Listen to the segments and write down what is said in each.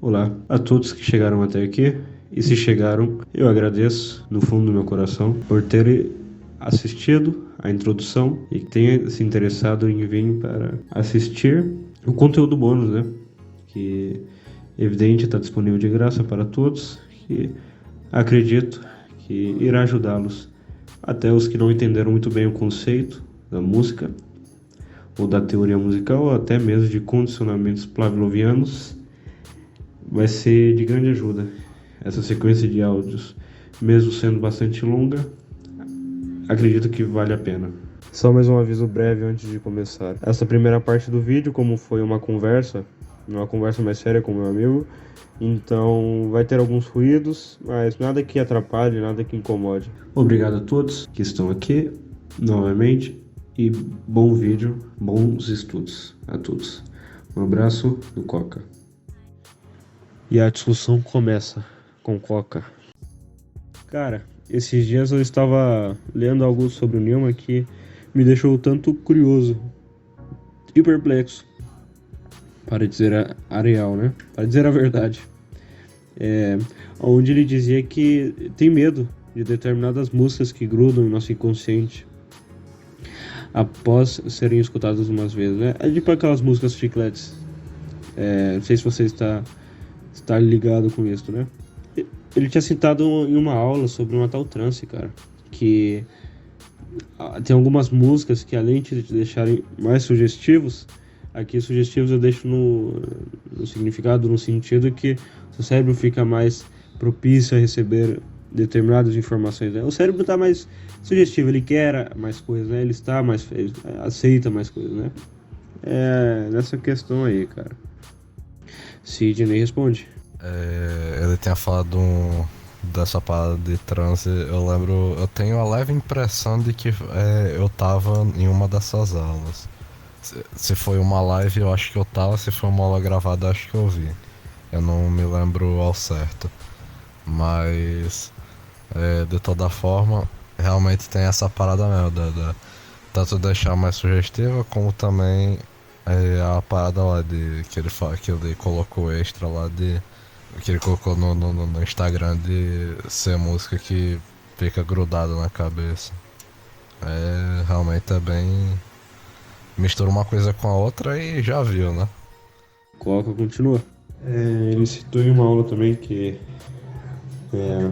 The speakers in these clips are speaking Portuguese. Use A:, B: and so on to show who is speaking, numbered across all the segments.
A: Olá a todos que chegaram até aqui. E se chegaram, eu agradeço no fundo do meu coração por terem assistido a introdução e que tenha se interessado em vir para assistir o conteúdo bônus, né? Que evidente está disponível de graça para todos. Que acredito que irá ajudá-los, até os que não entenderam muito bem o conceito da música ou da teoria musical, ou até mesmo de condicionamentos pavlovianos, vai ser de grande ajuda. Essa sequência de áudios, mesmo sendo bastante longa, acredito que vale a pena. Só mais um aviso breve antes de começar. Essa primeira parte do vídeo, como foi uma conversa, uma conversa mais séria com meu amigo, então vai ter alguns ruídos, mas nada que atrapalhe, nada que incomode. Obrigado a todos que estão aqui novamente e bom vídeo, bons estudos a todos. Um abraço do Coca. E a discussão começa com Coca. Cara, esses dias eu estava lendo algo sobre o Newman que me deixou tanto curioso e perplexo para dizer a, a real, né? Para dizer a verdade. É, onde ele dizia que tem medo de determinadas músicas que grudam no nosso inconsciente após serem escutadas umas vezes, né? É tipo aquelas músicas chicletes. É, não sei se você está, está ligado com isso, né? Ele tinha citado em uma aula sobre uma tal trance, cara, que ah, tem algumas músicas que além de te deixarem mais sugestivos, Aqui sugestivos eu deixo no, no significado, no sentido que o cérebro fica mais propício a receber determinadas informações. Né? O cérebro está mais sugestivo, ele quer mais coisas, né? ele está mais ele aceita mais coisas, né? É nessa questão aí, cara. Sidney responde.
B: É, ele tinha falado dessa parada de transe, eu lembro, eu tenho a leve impressão de que é, eu tava em uma dessas aulas. Se foi uma live, eu acho que eu tava. Se foi uma aula gravada, acho que eu vi. Eu não me lembro ao certo. Mas, é, de toda forma, realmente tem essa parada mesmo. Da, da, tanto deixar mais sugestiva, como também é, a parada lá de. Que ele, que ele colocou extra lá de. Que ele colocou no, no, no Instagram de ser música que fica grudada na cabeça. É, realmente é bem mistura uma coisa com a outra e já viu, né?
A: Coca continua. É, ele citou em uma aula também que é,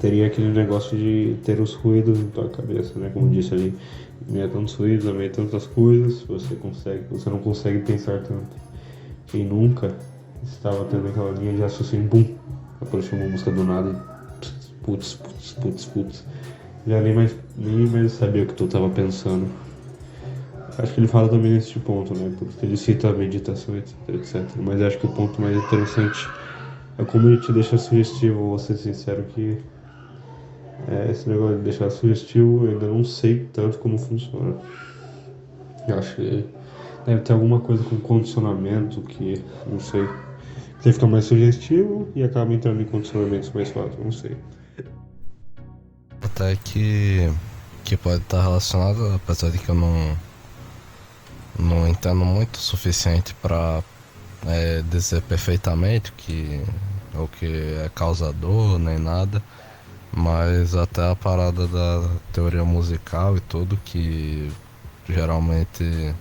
A: teria aquele negócio de ter os ruídos na tua cabeça, né? Como disse ali, meio tantos ruídos, meio tantas coisas, você consegue, você não consegue pensar tanto. Quem nunca estava tendo aquela linha de raciocínio, bum, apareceu uma música do nada e putz, putz, putz, putz. Já nem mais, nem mais sabia o que tu estava pensando. Acho que ele fala também nesse ponto, né? Porque ele cita a meditação, etc, etc. Mas acho que o ponto mais interessante é como ele te deixa sugestivo, vou ser sincero que é, esse negócio de deixar sugestivo eu ainda não sei tanto como funciona. Eu acho que deve ter alguma coisa com condicionamento que, não sei, que fica mais sugestivo e acaba entrando em condicionamentos mais fáceis, não sei.
B: Até que, que pode estar relacionado, apesar de que eu não não entendo muito o suficiente para é, dizer perfeitamente que o que é causador nem nada, mas até a parada da teoria musical e tudo que geralmente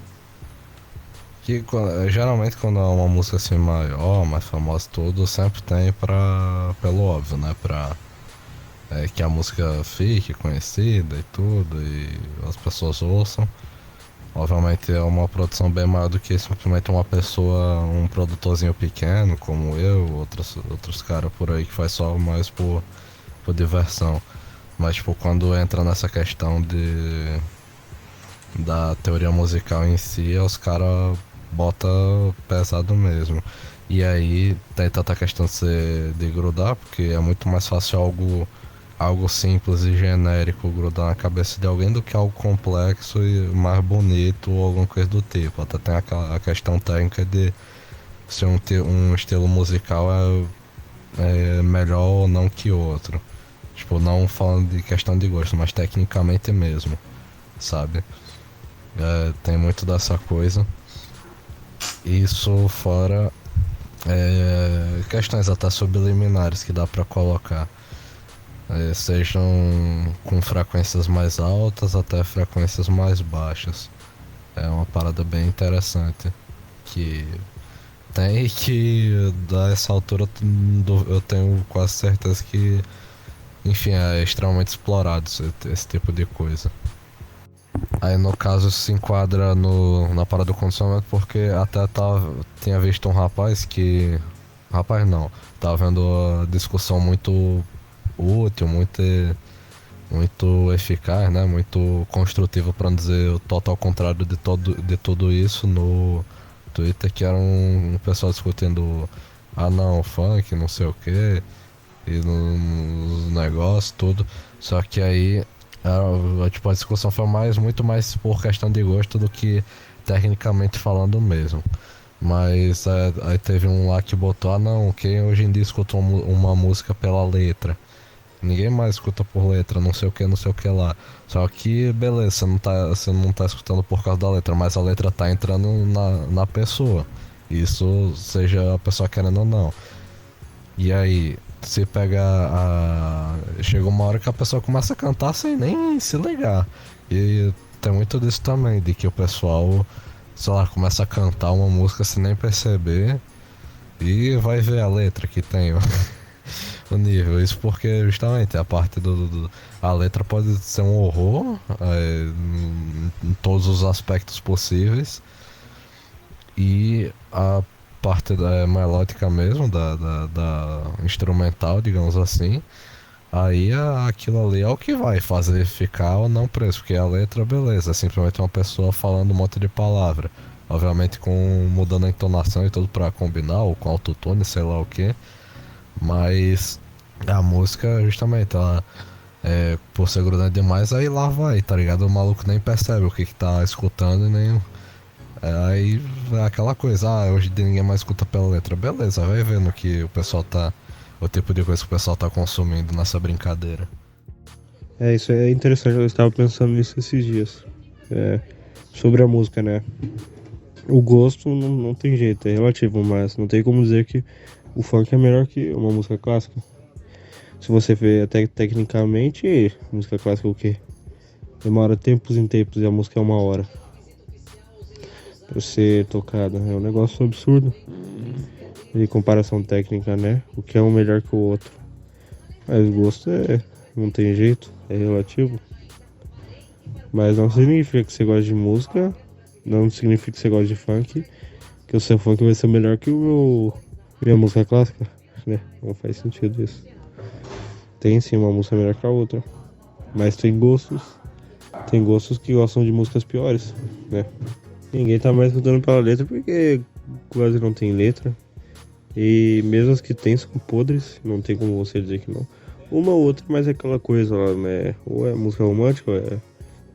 B: que geralmente quando é uma música assim maior, mais famosa tudo, sempre tem para pelo óbvio, né, para é, que a música fique conhecida e tudo e as pessoas ouçam. Obviamente é uma produção bem maior do que simplesmente uma pessoa, um produtorzinho pequeno, como eu, outros, outros caras por aí que faz só mais por, por diversão. Mas tipo, quando entra nessa questão de da teoria musical em si, os caras bota pesado mesmo. E aí tem tanta questão de, ser, de grudar, porque é muito mais fácil algo algo simples e genérico grudar na cabeça de alguém do que algo complexo e mais bonito ou alguma coisa do tipo. Até tem a, a questão técnica de se um, um estilo musical é, é melhor ou não que outro. Tipo, não falando de questão de gosto, mas tecnicamente mesmo, sabe? É, tem muito dessa coisa. Isso fora é, questões até subliminares que dá para colocar. É, sejam com frequências mais altas até frequências mais baixas. É uma parada bem interessante que tem que a essa altura eu tenho quase certeza que enfim é extremamente explorado esse, esse tipo de coisa. Aí no caso se enquadra no, na parada do condicionamento porque até tava, tinha visto um rapaz que. Rapaz não, tava vendo a discussão muito útil, muito, muito eficaz, né? Muito construtiva para dizer o total contrário de, todo, de tudo isso no Twitter, que era um, um pessoal discutindo ah não, funk, não sei o que, e nos negócios, tudo. Só que aí a, tipo, a discussão foi mais, muito mais por questão de gosto do que tecnicamente falando mesmo. Mas é, aí teve um lá que botou, ah não, quem hoje em dia escuta uma música pela letra? Ninguém mais escuta por letra, não sei o que, não sei o que lá. Só que, beleza, você não tá, você não tá escutando por causa da letra, mas a letra tá entrando na, na pessoa. Isso seja a pessoa querendo ou não. E aí, se pega a. Chega uma hora que a pessoa começa a cantar sem nem se ligar. E tem muito disso também, de que o pessoal, sei lá, começa a cantar uma música sem nem perceber e vai ver a letra que tem o nível. Isso porque justamente a parte do, do. a letra pode ser um horror é, em todos os aspectos possíveis. E a parte da, melódica mesmo, da, da, da, instrumental, digamos assim, aí aquilo ali é o que vai fazer ficar ou não preso, porque a letra, beleza, é simplesmente uma pessoa falando um monte de palavra. Obviamente com mudando a entonação e tudo para combinar, ou com autotune, sei lá o que. Mas a música, justamente, ela é, por ser grudante demais, aí lá vai, tá ligado? O maluco nem percebe o que, que tá escutando e nem aí é aquela coisa, ah, hoje ninguém mais escuta pela letra. Beleza, vai vendo que o pessoal tá. O tipo de coisa que o pessoal tá consumindo nessa brincadeira.
A: É, isso é interessante, eu estava pensando nisso esses dias. É, sobre a música, né? O gosto não, não tem jeito, é relativo, mas não tem como dizer que o funk é melhor que uma música clássica. Se você ver até tecnicamente, música clássica é o quê? Demora tempos em tempos e a música é uma hora ser tocada. É um negócio absurdo. De comparação técnica, né? O que é um melhor que o outro. Mas gosto é. não tem jeito, é relativo. Mas não significa que você gosta de música, não significa que você gosta de funk, que o seu funk vai ser melhor que o meu, minha música clássica, né? Não faz sentido isso. Tem sim uma música melhor que a outra, mas tem gostos, tem gostos que gostam de músicas piores, né? Ninguém tá mais escutando pela letra porque quase não tem letra. E mesmo as que tem são podres, não tem como você dizer que não. Uma ou outra, mas é aquela coisa lá, né? Ou é música romântica, ou é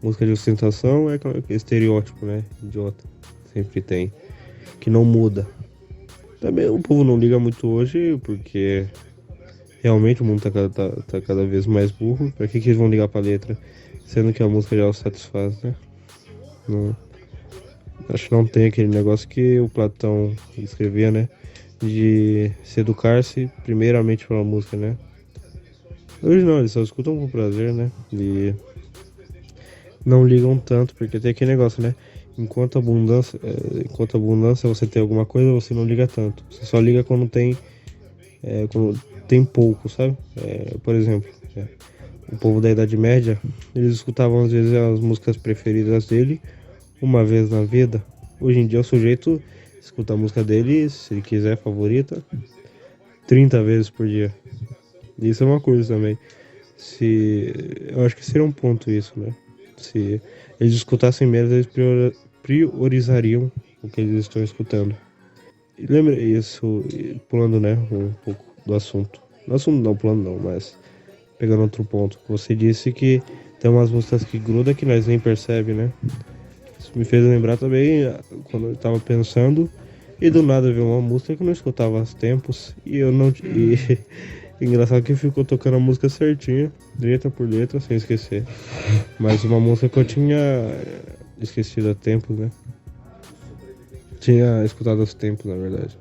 A: música de ostentação, é aquele estereótipo, né? Idiota. Sempre tem. Que não muda. Também o povo não liga muito hoje, porque realmente o mundo tá, tá, tá cada vez mais burro. Pra que, que eles vão ligar pra letra? Sendo que a música já os satisfaz, né? Não. Acho que não tem aquele negócio que o Platão escrevia, né? De se educar-se primeiramente pela música, né? Hoje não, eles só escutam com prazer, né? E não ligam tanto, porque tem aquele negócio, né? Enquanto abundância, é, enquanto abundância você tem alguma coisa, você não liga tanto. Você só liga quando tem é, quando tem pouco, sabe? É, por exemplo, é, o povo da Idade Média, eles escutavam às vezes as músicas preferidas dele uma vez na vida. Hoje em dia o sujeito escuta a música dele, se ele quiser, favorita, 30 vezes por dia. Isso é uma coisa também. Se. Eu acho que seria um ponto isso, né? Se eles escutassem menos, eles priorizariam o que eles estão escutando. E lembra isso, pulando, né, um pouco do assunto. Do assunto não, pulando não, mas pegando outro ponto. Você disse que tem umas músicas que grudam que nós nem percebe, né? Isso me fez lembrar também quando eu estava pensando e do nada veio uma música que eu não escutava há tempos e eu não. E, engraçado que ficou tocando a música certinha, letra por letra, sem esquecer. Mas uma música que eu tinha esquecido há tempos, né? Tinha escutado há tempos, na verdade.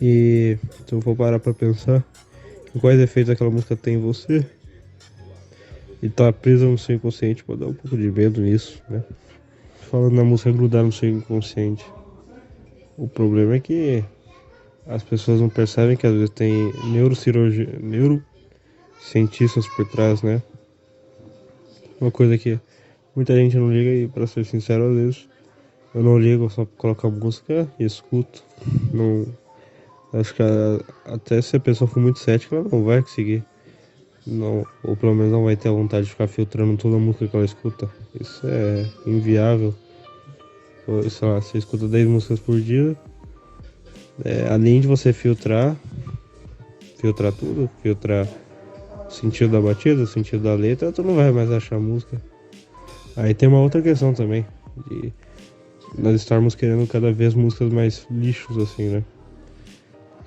A: E se eu for parar pra pensar em quais efeitos aquela música tem em você, e tá presa no seu inconsciente, pode dar um pouco de medo nisso, né? Falando na música grudar no seu inconsciente. O problema é que as pessoas não percebem que às vezes tem neurocirurgia, neurocientistas por trás, né? Uma coisa que muita gente não liga e para ser sincero, às vezes eu não ligo, só coloco a música e escuto. Não acho que a, até se a pessoa for muito cética, ela não vai conseguir não, ou pelo menos não vai ter a vontade de ficar filtrando toda a música que ela escuta. Isso é inviável. Sei lá, você escuta 10 músicas por dia, é, além de você filtrar, filtrar tudo, filtrar o sentido da batida, o sentido da letra, tu não vai mais achar música. Aí tem uma outra questão também, de nós estarmos querendo cada vez músicas mais lixos assim, né?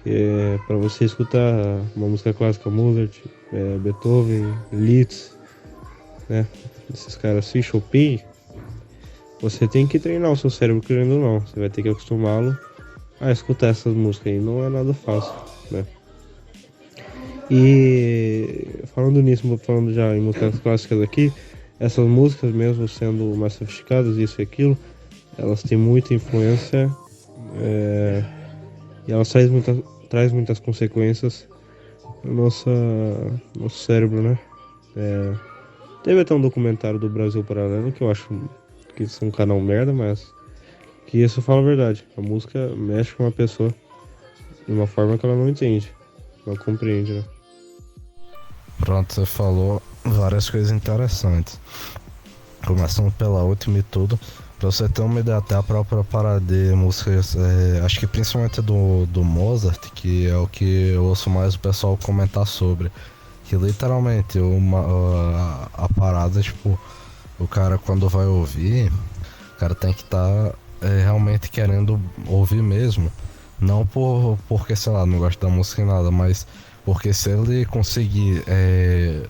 A: Que é para você escutar uma música clássica Mozart, é, Beethoven, Liszt, né? Esses caras assim, Chopin, você tem que treinar o seu cérebro querendo ou não. Você vai ter que acostumá-lo a escutar essas músicas aí. Não é nada fácil, né? E falando nisso, falando já em músicas clássicas aqui, essas músicas mesmo sendo mais sofisticadas, isso e aquilo, elas têm muita influência é, e elas trazem, muita, traz muitas consequências no nosso, cérebro, né? É, teve até um documentário do Brasil Paralelo que eu acho que isso é um canal merda, mas que isso fala a verdade. A música mexe com uma pessoa de uma forma que ela não entende, não compreende, né?
B: Pronto, você falou várias coisas interessantes. Começando pela última e tudo. Pra você ter uma ideia, até a própria parada de músicas, é, acho que principalmente do, do Mozart, que é o que eu ouço mais o pessoal comentar sobre. Que literalmente uma, a, a parada, tipo, o cara quando vai ouvir, o cara tem que estar tá, é, realmente querendo ouvir mesmo. Não por, porque, sei lá, não gosta da música e nada, mas porque se ele conseguir é,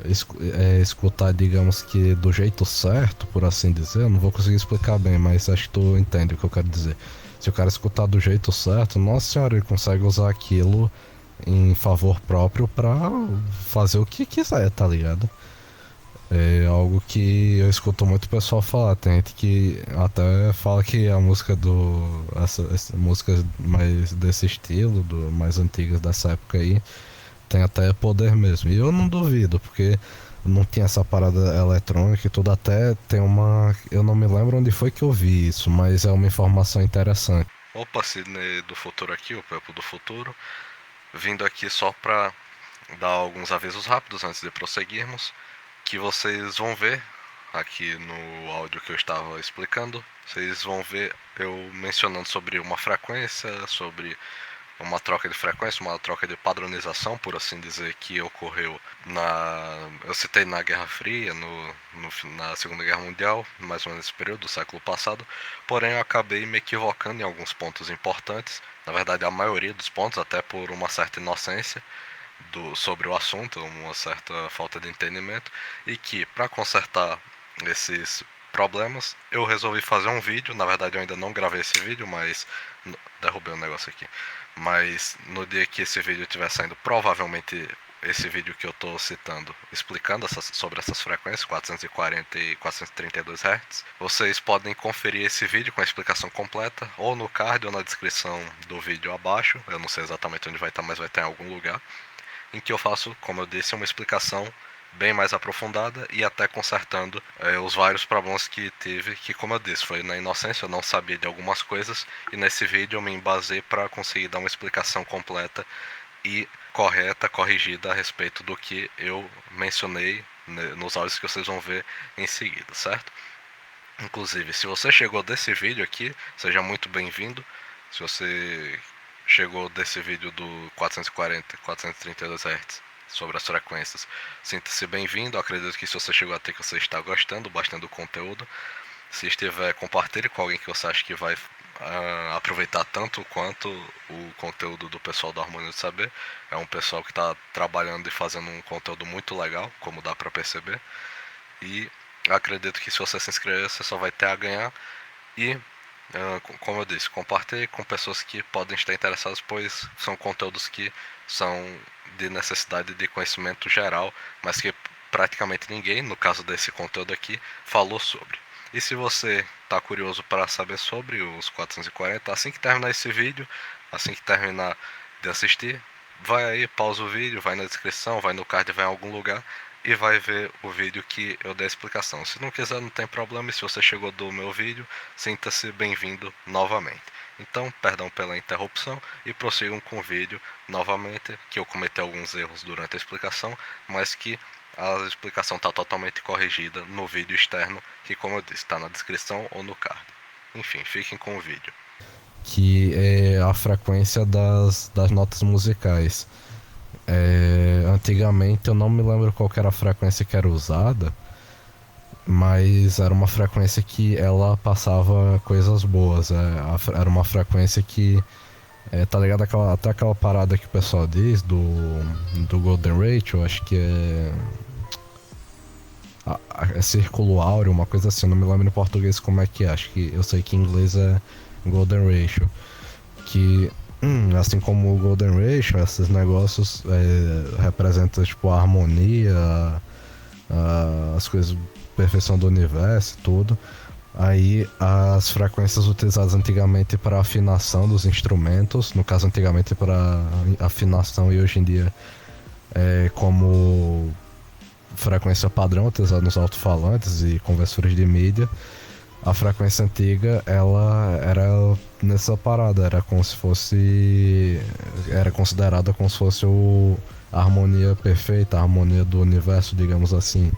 B: é, escutar, digamos que do jeito certo, por assim dizer, eu não vou conseguir explicar bem, mas acho que tu entende o que eu quero dizer. Se o cara escutar do jeito certo, nossa senhora, ele consegue usar aquilo em favor próprio pra fazer o que quiser, tá ligado? É algo que eu escuto muito o pessoal falar. Tem gente que até fala que a música do. Essa, essa músicas mais desse estilo, do, mais antigas dessa época aí, tem até poder mesmo. E eu não duvido, porque não tinha essa parada eletrônica e tudo. Até tem uma. Eu não me lembro onde foi que eu vi isso, mas é uma informação interessante. Opa, Sidney do futuro aqui, o Pepo do futuro. Vindo aqui só pra dar alguns avisos rápidos antes de prosseguirmos. Que vocês vão ver aqui no áudio que eu estava explicando. Vocês vão ver eu mencionando sobre uma frequência, sobre uma troca de frequência, uma troca de padronização, por assim dizer, que ocorreu na. Eu citei na Guerra Fria, no, no na Segunda Guerra Mundial, mais ou menos nesse período do século passado, porém eu acabei me equivocando em alguns pontos importantes, na verdade a maioria dos pontos, até por uma certa inocência. Do, sobre o assunto, uma certa falta de entendimento, e que para consertar esses problemas, eu resolvi fazer um vídeo. Na verdade, eu ainda não gravei esse vídeo, mas derrubei um negócio aqui. Mas no dia que esse vídeo estiver saindo, provavelmente esse vídeo que eu estou citando, explicando essas, sobre essas frequências, 440 e 432 Hz, vocês podem conferir esse vídeo com a explicação completa, ou no card ou na descrição do vídeo abaixo, eu não sei exatamente onde vai estar, mas vai estar em algum lugar, em que eu faço, como eu disse, uma explicação bem mais aprofundada e até consertando é, os vários problemas que tive, que como eu disse, foi na inocência, eu não sabia de algumas coisas e nesse vídeo eu me embasei para conseguir dar uma explicação completa e correta, corrigida a respeito do que eu mencionei né, nos áudios que vocês vão ver em seguida, certo? Inclusive, se você chegou desse vídeo aqui, seja muito bem-vindo. Se você chegou desse vídeo do 440, 432 Hz sobre as frequências. Sinta-se bem-vindo, acredito que se você chegou até que você está gostando bastante do conteúdo. Se estiver, compartilhe com alguém que você acha que vai uh, aproveitar tanto quanto o conteúdo do pessoal do Harmonia do Saber. É um pessoal que está trabalhando e fazendo um conteúdo muito legal, como dá para perceber. E acredito que se você se inscrever, você só vai ter a ganhar. E
C: como eu disse, compartilhe com pessoas que podem estar interessadas, pois são conteúdos que são de necessidade de conhecimento geral, mas que praticamente ninguém, no caso desse conteúdo aqui, falou sobre. E se você está curioso para saber sobre os 440, assim que terminar esse vídeo, assim que terminar de assistir, vai aí, pausa o vídeo, vai na descrição, vai no card, vai em algum lugar e vai ver o vídeo que eu dei a explicação. Se não quiser, não tem problema, e se você chegou do meu vídeo, sinta-se bem-vindo novamente. Então, perdão pela interrupção e prossigam com o vídeo novamente, que eu cometi alguns erros durante a explicação, mas que a explicação está totalmente corrigida no vídeo externo, que como eu disse, está na descrição ou no card. Enfim, fiquem com o vídeo.
B: Que é a frequência das, das notas musicais. É, antigamente eu não me lembro qual era a frequência que era usada, mas era uma frequência que ela passava coisas boas. É, era uma frequência que. É, tá ligado aquela, até aquela parada que o pessoal diz do, do Golden Ratio, acho que é. É círculo áureo, uma coisa assim, eu não me lembro em português como é que é, acho que eu sei que em inglês é Golden Ratio. Que Hum, assim como o Golden Ratio, esses negócios é, representam tipo a harmonia, a, as coisas, perfeição do universo tudo. Aí as frequências utilizadas antigamente para afinação dos instrumentos, no caso antigamente para afinação e hoje em dia é como frequência padrão utilizada nos alto-falantes e conversores de mídia a frequência antiga ela era nessa parada, era como se fosse. Era considerada como se fosse o, a harmonia perfeita, a harmonia do universo, digamos assim.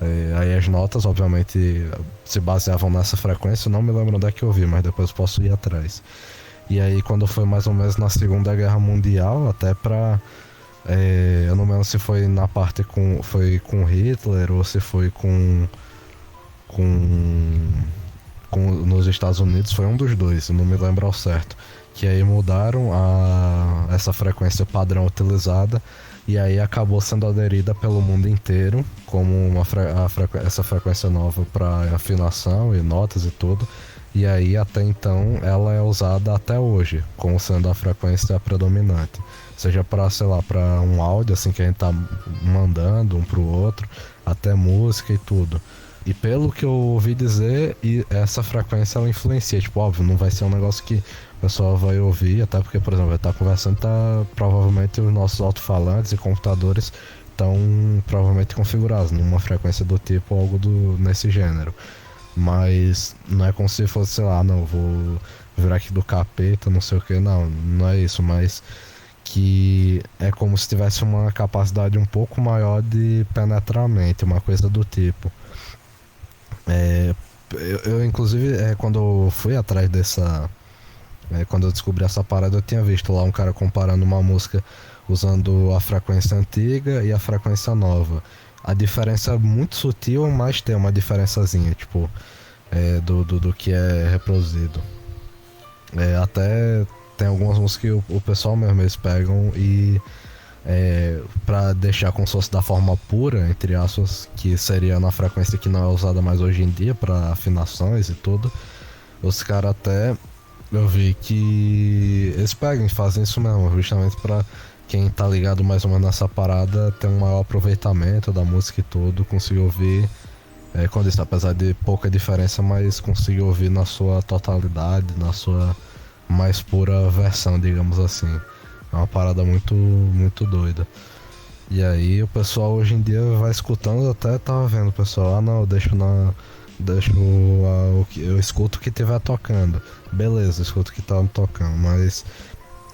B: É, aí as notas, obviamente, se baseavam nessa frequência, não me lembro onde é que eu vi, mas depois posso ir atrás. E aí, quando foi mais ou menos na Segunda Guerra Mundial, até pra. É, eu não lembro se foi na parte com. Foi com Hitler ou se foi com com, com nos Estados Unidos foi um dos dois, não me lembro ao certo. Que aí mudaram a, essa frequência padrão utilizada e aí acabou sendo aderida pelo mundo inteiro como uma a, essa frequência nova para afinação e notas e tudo. E aí até então ela é usada até hoje como sendo a frequência predominante. Seja para, sei lá, para um áudio assim que a gente tá mandando um pro outro, até música e tudo. E pelo que eu ouvi dizer, essa frequência ela influencia. Tipo, óbvio, não vai ser um negócio que o pessoal vai ouvir, até porque, por exemplo, vai estar conversando, tá provavelmente os nossos alto-falantes e computadores estão provavelmente configurados numa frequência do tipo algo do, nesse gênero. Mas não é como se fosse, sei lá, não, vou virar aqui do capeta, não sei o que, não, não é isso, mas que é como se tivesse uma capacidade um pouco maior de penetramento, uma coisa do tipo. É, eu, eu, inclusive, é, quando eu fui atrás dessa. É, quando eu descobri essa parada, eu tinha visto lá um cara comparando uma música usando a frequência antiga e a frequência nova. A diferença é muito sutil, mas tem uma diferençazinha, tipo, é, do, do, do, que é reproduzido. É, até tem algumas músicas que o, o pessoal mesmo eles pegam e é, para deixar como se fosse da forma pura, entre aspas, que seria na frequência que não é usada mais hoje em dia para afinações e tudo. Os caras até eu vi que eles pegam e fazem isso mesmo, justamente para quem tá ligado mais ou menos nessa parada ter um maior aproveitamento da música e tudo, conseguir ouvir. É, quando isso, apesar de pouca diferença, mas conseguir ouvir na sua totalidade, na sua mais pura versão, digamos assim. É uma parada muito, muito doida. E aí o pessoal hoje em dia vai escutando, até tava vendo o pessoal, ah não, eu deixo na. Deixo a, o que. Eu escuto o que tiver tocando. Beleza, escuto o que tá tocando, mas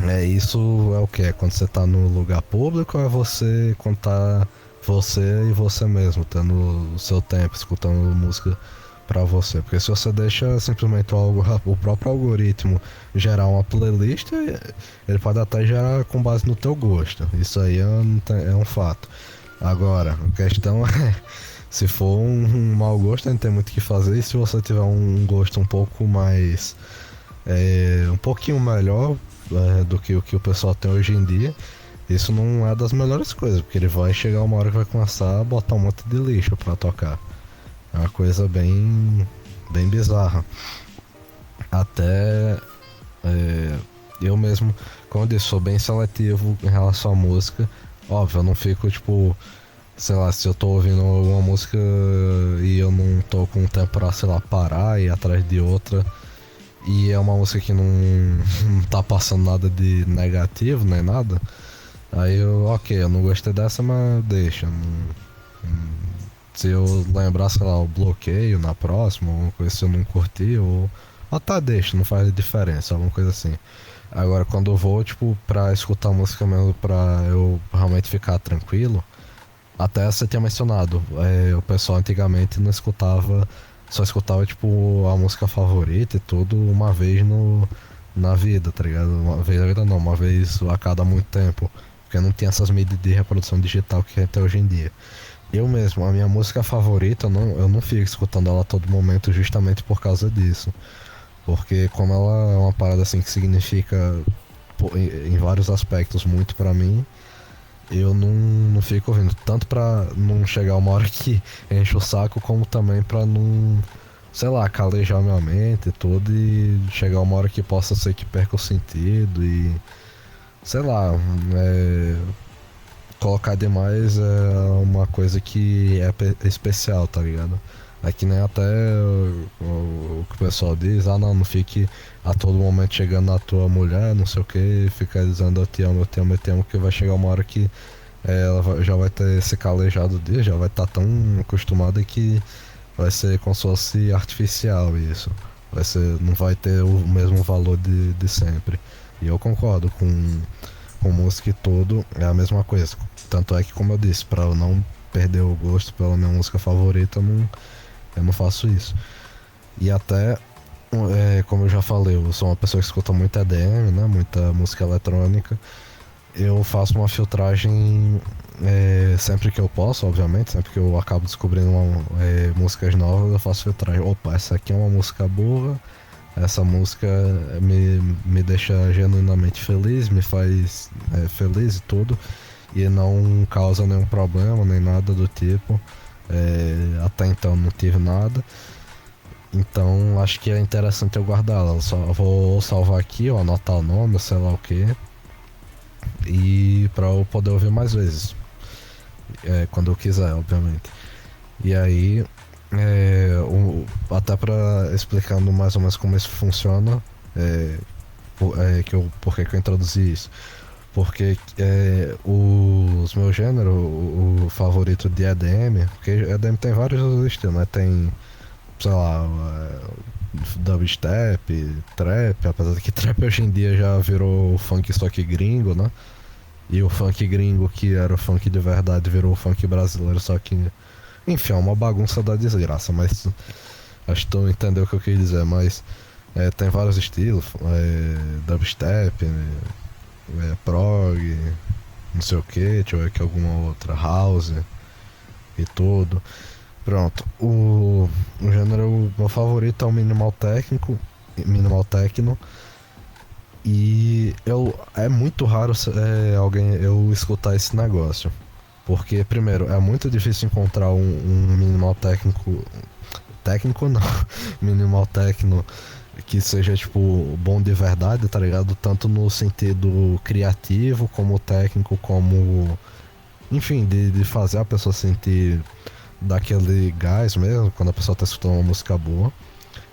B: é isso é o que? É quando você tá no lugar público é você tá você e você mesmo, tendo o seu tempo, escutando música para você. Porque se você deixa simplesmente o, o próprio algoritmo gerar uma playlist, ele pode até gerar com base no teu gosto. Isso aí é, é um fato. Agora, a questão é, se for um, um mau gosto, gente tem muito o que fazer. E se você tiver um gosto um pouco mais. É, um pouquinho melhor é, do que o que o pessoal tem hoje em dia, isso não é das melhores coisas, porque ele vai chegar uma hora que vai começar a botar um monte de lixo para tocar. É uma coisa bem, bem bizarra. até é, eu mesmo, quando eu sou bem seletivo em relação à música, óbvio, eu não fico tipo, sei lá, se eu tô ouvindo uma música e eu não tô com tempo pra, sei lá, parar e ir atrás de outra. E é uma música que não, não tá passando nada de negativo nem nada. Aí eu, ok, eu não gostei dessa, mas deixa. Não, se eu lembrar, sei lá, o bloqueio na próxima, alguma coisa se eu não curti, ou. Ah tá, deixa, não faz diferença, alguma coisa assim. Agora quando eu vou, tipo, pra escutar música mesmo, pra eu realmente ficar tranquilo, até você tinha mencionado, é, o pessoal antigamente não escutava, só escutava, tipo, a música favorita e tudo uma vez no, na vida, tá ligado? Uma vez na vida não, uma vez a cada muito tempo. Porque não tinha essas medidas de reprodução digital que tem hoje em dia. Eu mesmo, a minha música favorita, eu não, eu não fico escutando ela a todo momento justamente por causa disso. Porque como ela é uma parada assim que significa em vários aspectos muito para mim, eu não, não fico ouvindo. Tanto pra não chegar uma hora que enche o saco, como também pra não, sei lá, calejar minha mente tudo e chegar uma hora que possa ser que perca o sentido e. Sei lá, é, colocar demais é uma coisa que é especial, tá ligado? É que nem até o, o, que o pessoal diz, ah não, não fique a todo momento chegando na tua mulher, não sei o que, fica dizendo eu te amo, eu te amo, eu te amo, que vai chegar uma hora que é, ela já vai ter esse calejado dele, já vai estar tá tão acostumada que vai ser como se fosse artificial isso. Vai ser, não vai ter o mesmo valor de, de sempre. E eu concordo com, com música e tudo, é a mesma coisa. Tanto é que, como eu disse, para eu não perder o gosto pela minha música favorita, eu não eu não faço isso. E até, é, como eu já falei, eu sou uma pessoa que escuta muito EDM, né? Muita música eletrônica. Eu faço uma filtragem é, sempre que eu posso, obviamente, sempre que eu acabo descobrindo uma, é, músicas novas, eu faço filtragem. Opa, essa aqui é uma música boa, essa música me, me deixa genuinamente feliz, me faz é, feliz e tudo, e não causa nenhum problema, nem nada do tipo. É, até então não tive nada. Então acho que é interessante eu guardá-la. Só vou salvar aqui, ou anotar o nome, sei lá o que. E para eu poder ouvir mais vezes. É, quando eu quiser, obviamente. E aí, é, o, até para explicando mais ou menos como isso funciona, é, é, que eu, por que eu introduzi isso. Porque é, os meu gênero, o, o, favorito de EDM, porque EDM tem vários estilos, né? Tem, sei lá, é, dubstep, trap, apesar de que trap hoje em dia já virou funk só que gringo, né? E o funk gringo, que era o funk de verdade, virou o funk brasileiro, só que. Enfim, é uma bagunça da desgraça, mas. Acho que tu entendeu o que eu quis dizer, mas. É, tem vários estilos, é, dubstep, é, prog, não sei o que, deixa eu ver aqui alguma outra, house e tudo. Pronto, o, o gênero meu favorito é o minimal técnico, minimal techno. E eu é muito raro é, alguém eu escutar esse negócio. Porque primeiro, é muito difícil encontrar um, um minimal técnico técnico não, minimal techno que seja, tipo, bom de verdade, tá ligado? Tanto no sentido criativo, como técnico, como. Enfim, de, de fazer a pessoa sentir daquele gás mesmo, quando a pessoa tá escutando uma música boa.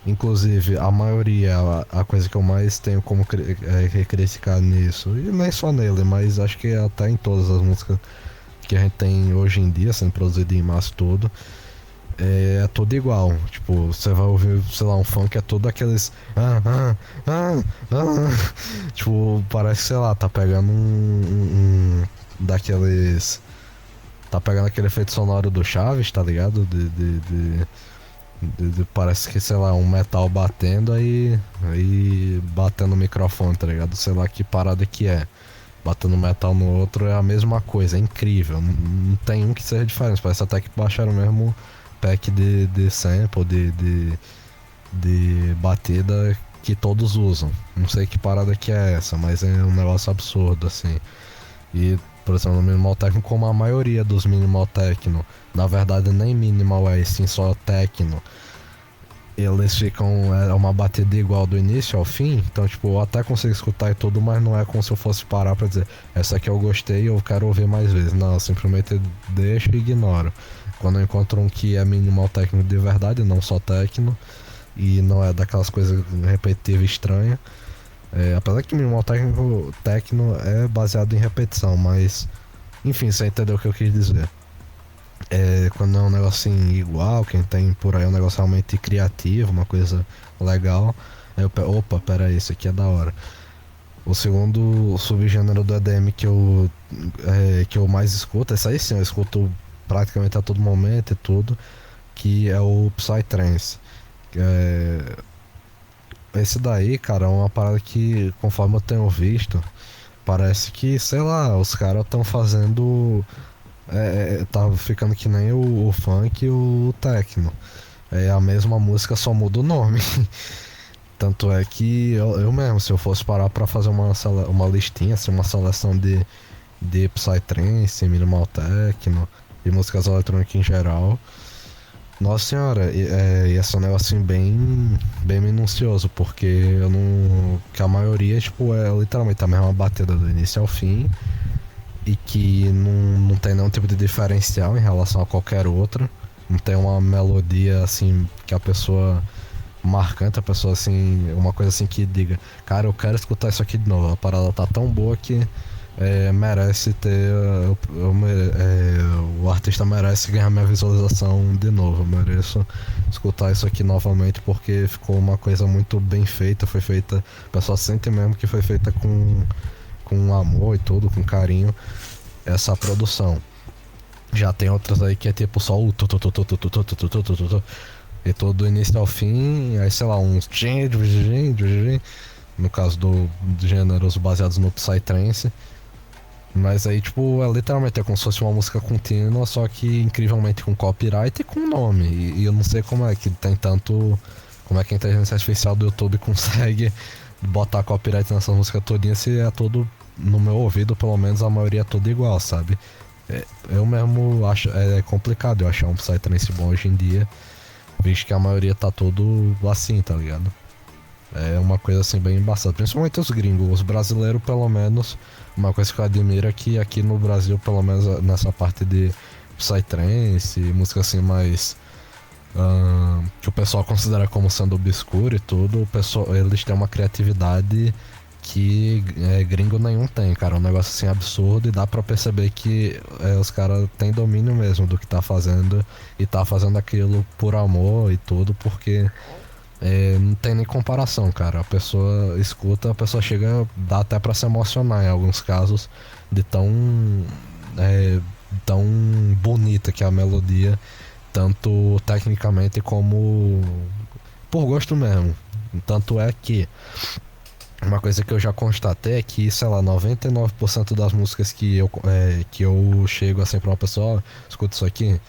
B: Inclusive, a maioria, a, a coisa que eu mais tenho como é, criticar nisso, e não é só nele, mas acho que até em todas as músicas que a gente tem hoje em dia, sendo produzido em massa tudo, é, é tudo igual. Tipo, você vai ouvir, sei lá, um funk é todo aqueles. Ah, ah, ah, ah. Tipo, parece, sei lá, tá pegando um, um, daqueles. Tá pegando aquele efeito sonoro do Chaves, tá ligado? De, de, de, de, de parece que, sei lá, um metal batendo aí. Aí batendo no microfone, tá ligado? Sei lá que parada que é. Batendo metal no outro é a mesma coisa, é incrível. Não, não tem um que seja diferente. Parece até que baixaram mesmo pack de, de sample, de, de, de batida que todos usam. Não sei que parada que é essa, mas é um negócio absurdo, assim. E, por exemplo, no Minimal Techno, como a maioria dos Minimal Techno, na verdade nem Minimal é, sim só Techno, eles ficam. É uma batida igual do início ao fim. Então, tipo, eu até consigo escutar e tudo, mas não é como se eu fosse parar pra dizer, essa aqui eu gostei e eu quero ouvir mais vezes. Não, eu simplesmente deixo e ignoro. Quando eu encontro um que é minimal técnico de verdade, não só técnico, e não é daquelas coisas repetitivas estranhas. É, apesar que minimal técnico, técnico é baseado em repetição, mas enfim, você entendeu o que eu quis dizer. É, quando é um negocinho igual, quem tem por aí é um negócio realmente criativo, uma coisa legal. Aí eu pego, opa, pera aí, isso aqui é da hora. O segundo subgênero do EDM que eu, é, que eu mais escuto, esse aí sim, eu escuto praticamente a todo momento e tudo, que é o Psytrance. É, esse daí, cara, é uma parada que, conforme eu tenho visto, parece que, sei lá, os caras estão fazendo é, é, tá ficando que nem o, o funk e o techno. É a mesma música, só muda o nome. Tanto é que eu, eu mesmo, se eu fosse parar para fazer uma, uma listinha, assim, uma seleção de, de Psytrance, Minimal Techno e músicas eletrônicas em geral, nossa senhora, é, ia ser um negócio assim bem, bem minucioso, porque eu não. que a maioria, tipo, é literalmente a mesma batida do início ao fim e que não, não tem nenhum tipo de diferencial em relação a qualquer outra. Não tem uma melodia assim que a pessoa marcante, a pessoa assim, uma coisa assim que diga, cara, eu quero escutar isso aqui de novo. A parada tá tão boa que é, merece ter. Eu, eu, é, o artista merece ganhar minha visualização de novo. Eu mereço escutar isso aqui novamente porque ficou uma coisa muito bem feita. Foi feita. O pessoal sente mesmo que foi feita com com amor e tudo, com carinho, essa produção. Já tem outras aí que é tipo só o e todo do início ao fim, aí sei lá, uns no caso do, do gêneros baseados no Psytrance. Mas aí, tipo, é literalmente é como se fosse uma música contínua, só que incrivelmente com copyright e com nome. E, e, eu não sei como é que tem tanto. Como é que a inteligência artificial do YouTube consegue botar copyright nessa música todinha se é todo no meu ouvido, pelo menos, a maioria é toda igual, sabe? É, eu mesmo acho é complicado eu achar um Psytrance bom hoje em dia, visto que a maioria tá todo assim, tá ligado? É uma coisa assim bem embaçada, principalmente os gringos, os brasileiros pelo menos, uma coisa que eu admiro é que aqui no Brasil, pelo menos nessa parte de Psytrance, música assim mais uh, que o pessoal considera como sendo obscuro e tudo, o pessoal, eles têm uma criatividade que é, gringo nenhum tem, cara. Um negócio assim absurdo e dá pra perceber que é, os caras têm domínio mesmo do que tá fazendo e tá fazendo aquilo por amor e tudo, porque é, não tem nem comparação, cara. A pessoa escuta, a pessoa chega, dá até pra se emocionar em alguns casos, de tão. É, tão bonita que é a melodia, tanto tecnicamente como por gosto mesmo. Tanto é que uma coisa que eu já constatei é que, sei lá, 99% das músicas que eu, é, que eu chego assim pra uma pessoa, escuta isso aqui,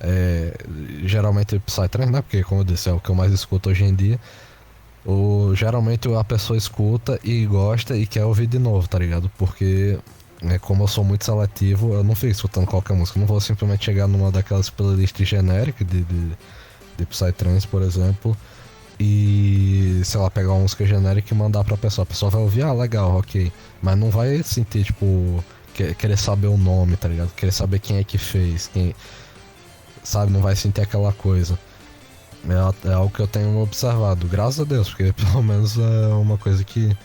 B: é, geralmente Psytrance, né? Porque, como eu disse, é o que eu mais escuto hoje em dia. O, geralmente a pessoa escuta e gosta e quer ouvir de novo, tá ligado? Porque, é, como eu sou muito seletivo, eu não fico escutando qualquer música. Eu não vou simplesmente chegar numa daquelas playlists genéricas de, de, de Psytrance, por exemplo e, sei lá, pegar uma música genérica e mandar pra pessoa. A pessoa vai ouvir, ah, legal, ok. Mas não vai sentir, tipo, querer saber o nome, tá ligado? Querer saber quem é que fez, quem. Sabe, não vai sentir aquela coisa. É, é algo que eu tenho observado, graças a Deus, porque pelo menos é uma coisa que.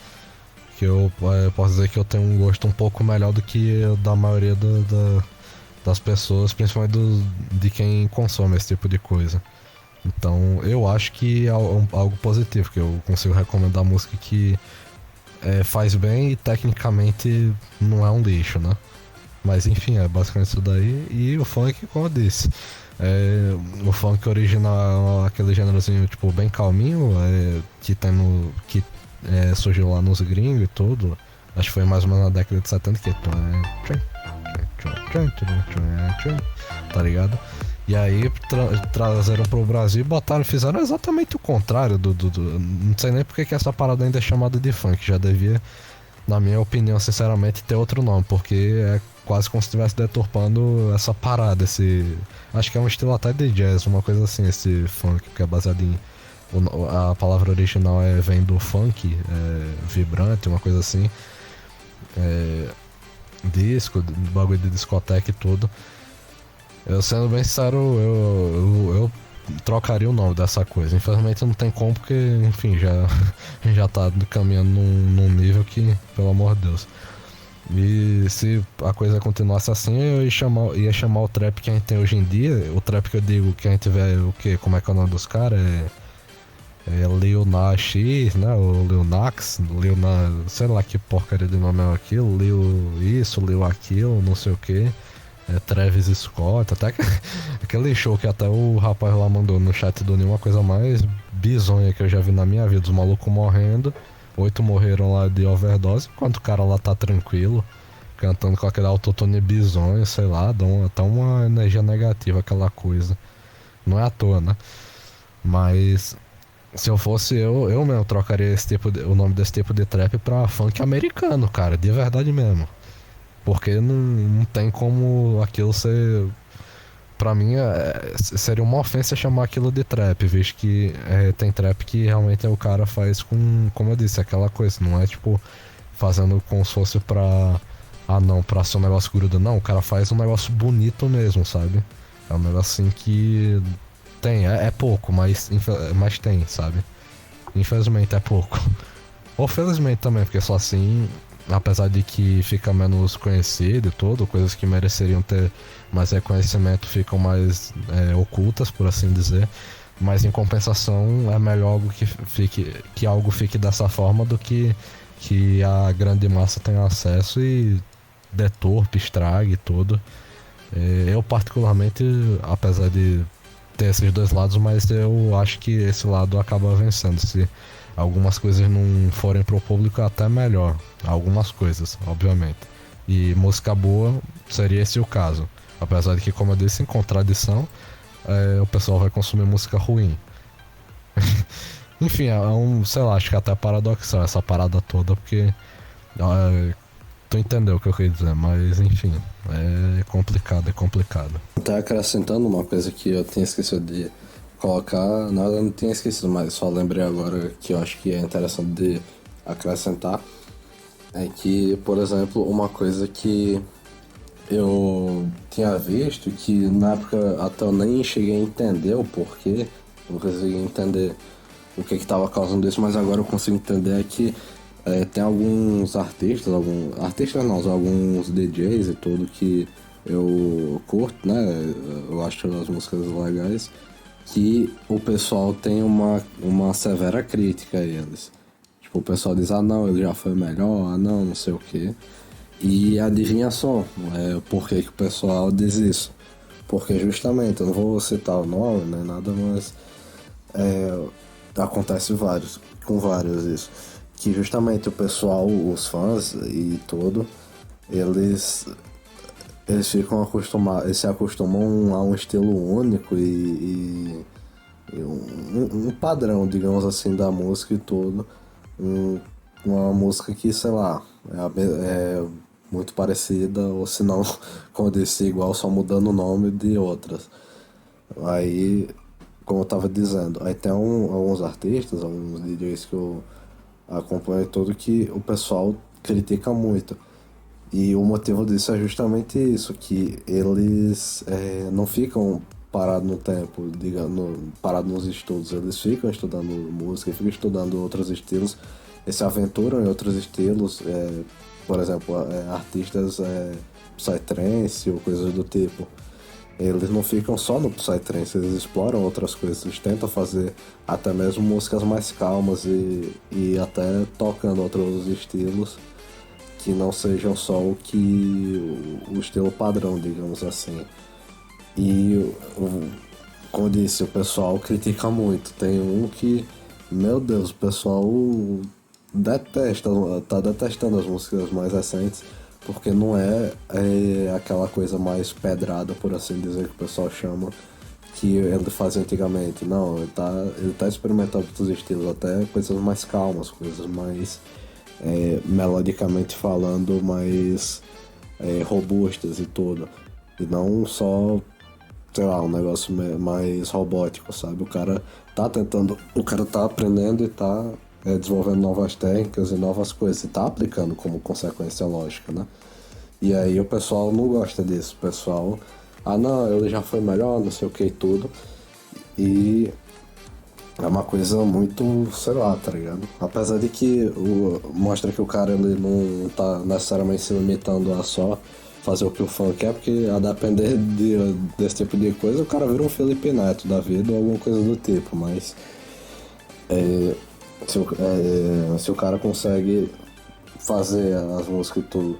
B: Que eu, é, eu posso dizer que eu tenho um gosto um pouco melhor do que da maioria do, da, das pessoas, principalmente do, de quem consome esse tipo de coisa. Então eu acho que é algo positivo, que eu consigo recomendar música que é, faz bem e tecnicamente não é um lixo, né? Mas enfim, é basicamente isso daí. E o funk, como eu disse, é, o funk original aquele gênerozinho tipo bem calminho, é, que tem no. que é, surgiu lá nos gringos e tudo. Acho que foi mais ou menos na década de 70 que. Tá ligado? E aí tra trazeram pro Brasil e botaram, fizeram exatamente o contrário do, do, do, Não sei nem porque que essa parada ainda é chamada de funk. Já devia, na minha opinião, sinceramente, ter outro nome, porque é quase como se estivesse deturpando essa parada, esse. Acho que é um estilo até de jazz, uma coisa assim, esse funk, que é baseado em
D: a palavra original é, vem do funk, é, vibrante, uma coisa assim. É, disco, bagulho de discoteca e tudo. Eu sendo bem sincero, eu, eu, eu, trocaria o nome dessa coisa. Infelizmente não tem como, porque, enfim, já, já tá caminhando num, num nível que, pelo amor de Deus. E se a coisa continuasse assim, eu ia chamar, ia chamar o trap que a gente tem hoje em dia. O trap que eu digo que a gente vê o que? Como é que é o nome dos caras? É, é Lil Nas X, né? O Lil Nax, Lil Nas, sei lá que porcaria de nome é aquilo, Lil isso, Lil aquilo, não sei o que. É Travis Scott, até que, aquele show que até o rapaz lá mandou no chat do Nenhuma coisa mais bizonha que eu já vi na minha vida, os malucos morrendo. Oito morreram lá de overdose, enquanto o cara lá tá tranquilo, cantando com aquele autotune bizonho, sei lá, dá uma, até uma energia negativa aquela coisa. Não é à toa, né? Mas se eu fosse eu, eu mesmo trocaria esse tipo de, o nome desse tipo de trap pra funk americano, cara, de verdade mesmo. Porque não, não tem como aquilo ser pra mim é, seria uma ofensa chamar aquilo de trap, visto que é, tem trap que realmente o cara faz com, como eu disse, aquela coisa, não é tipo fazendo como se fosse pra. Ah não, pra ser um negócio grudo. Não, o cara faz um negócio bonito mesmo, sabe? É um negócio assim que tem, é, é pouco, mas, mas tem, sabe? Infelizmente é pouco. Ou felizmente também, porque só assim apesar de que fica menos conhecido e tudo, coisas que mereceriam ter mais reconhecimento ficam mais é, ocultas, por assim dizer. Mas em compensação é melhor algo que fique que algo fique dessa forma do que que a grande massa tenha acesso e deturpe, estrague tudo. É, eu particularmente, apesar de ter esses dois lados, mas eu acho que esse lado acaba vencendo. Se algumas coisas não forem pro público, até melhor. Algumas coisas, obviamente. E música boa seria esse o caso. Apesar de que, como eu disse, em contradição, é, o pessoal vai consumir música ruim. Enfim, é um, sei lá, acho que é até paradoxal essa parada toda, porque. É, tu entendeu o que eu queria dizer, mas enfim, é complicado, é complicado.
B: Tá acrescentando uma coisa que eu tinha esquecido de colocar. Não, eu não tinha esquecido, mas só lembrei agora que eu acho que é interessante de acrescentar. É que, por exemplo, uma coisa que eu tinha visto que na época até eu nem cheguei a entender o porquê, não consegui entender o que estava causando isso, mas agora eu consigo entender é que é, tem alguns artistas, alguns artistas não, alguns DJs e tudo que eu curto, né? Eu acho as músicas legais que o pessoal tem uma, uma severa crítica a eles. Tipo, o pessoal diz, ah não, ele já foi melhor, ah não, não sei o que. E adivinha só, é, por que, que o pessoal diz isso? Porque justamente, eu não vou citar o nome, nem nada, mas é, acontece vários, com vários isso. Que justamente o pessoal, os fãs e tudo, eles eles ficam acostumados, eles se acostumam a um estilo único e, e, e um, um, padrão, digamos assim, da música e tudo. Um, uma música que, sei lá, é, é muito parecida, ou se não, como eu disse, igual, só mudando o nome de outras. Aí, como eu tava dizendo, aí tem um, alguns artistas, alguns DJs que eu acompanho tudo que o pessoal critica muito. E o motivo disso é justamente isso, que eles é, não ficam parados no tempo, digamos, parados nos estudos, eles ficam estudando música, ficam estudando outros estilos, se aventuram em outros estilos, é, por exemplo, é, artistas é, psytrance ou coisas do tipo. Eles não ficam só no psytrance, eles exploram outras coisas, eles tentam fazer até mesmo músicas mais calmas e, e até tocando outros estilos que não sejam só o que o, o estilo padrão, digamos assim. E como eu disse, o pessoal critica muito. Tem um que, meu Deus, o pessoal detesta, tá detestando as músicas mais recentes, porque não é, é aquela coisa mais pedrada, por assim dizer, que o pessoal chama, que ele fazia antigamente. Não, ele tá, ele tá experimentando outros estilos, até coisas mais calmas, coisas mais é, melodicamente falando, mais é, robustas e tudo. E não só, sei lá, um negócio mais robótico, sabe? O cara tá tentando, o cara tá aprendendo e tá é, desenvolvendo novas técnicas e novas coisas, e tá aplicando como consequência lógica, né? E aí o pessoal não gosta disso, o pessoal, ah não, ele já foi melhor, não sei o que e tudo. E é uma coisa muito, sei lá, tá ligado? Apesar de que o, mostra que o cara ele não tá necessariamente se limitando a só fazer o que o fã quer, porque a depender de, desse tipo de coisa, o cara vira um Felipe Neto da vida ou alguma coisa do tipo, mas é, se, o, é, se o cara consegue fazer as músicas tudo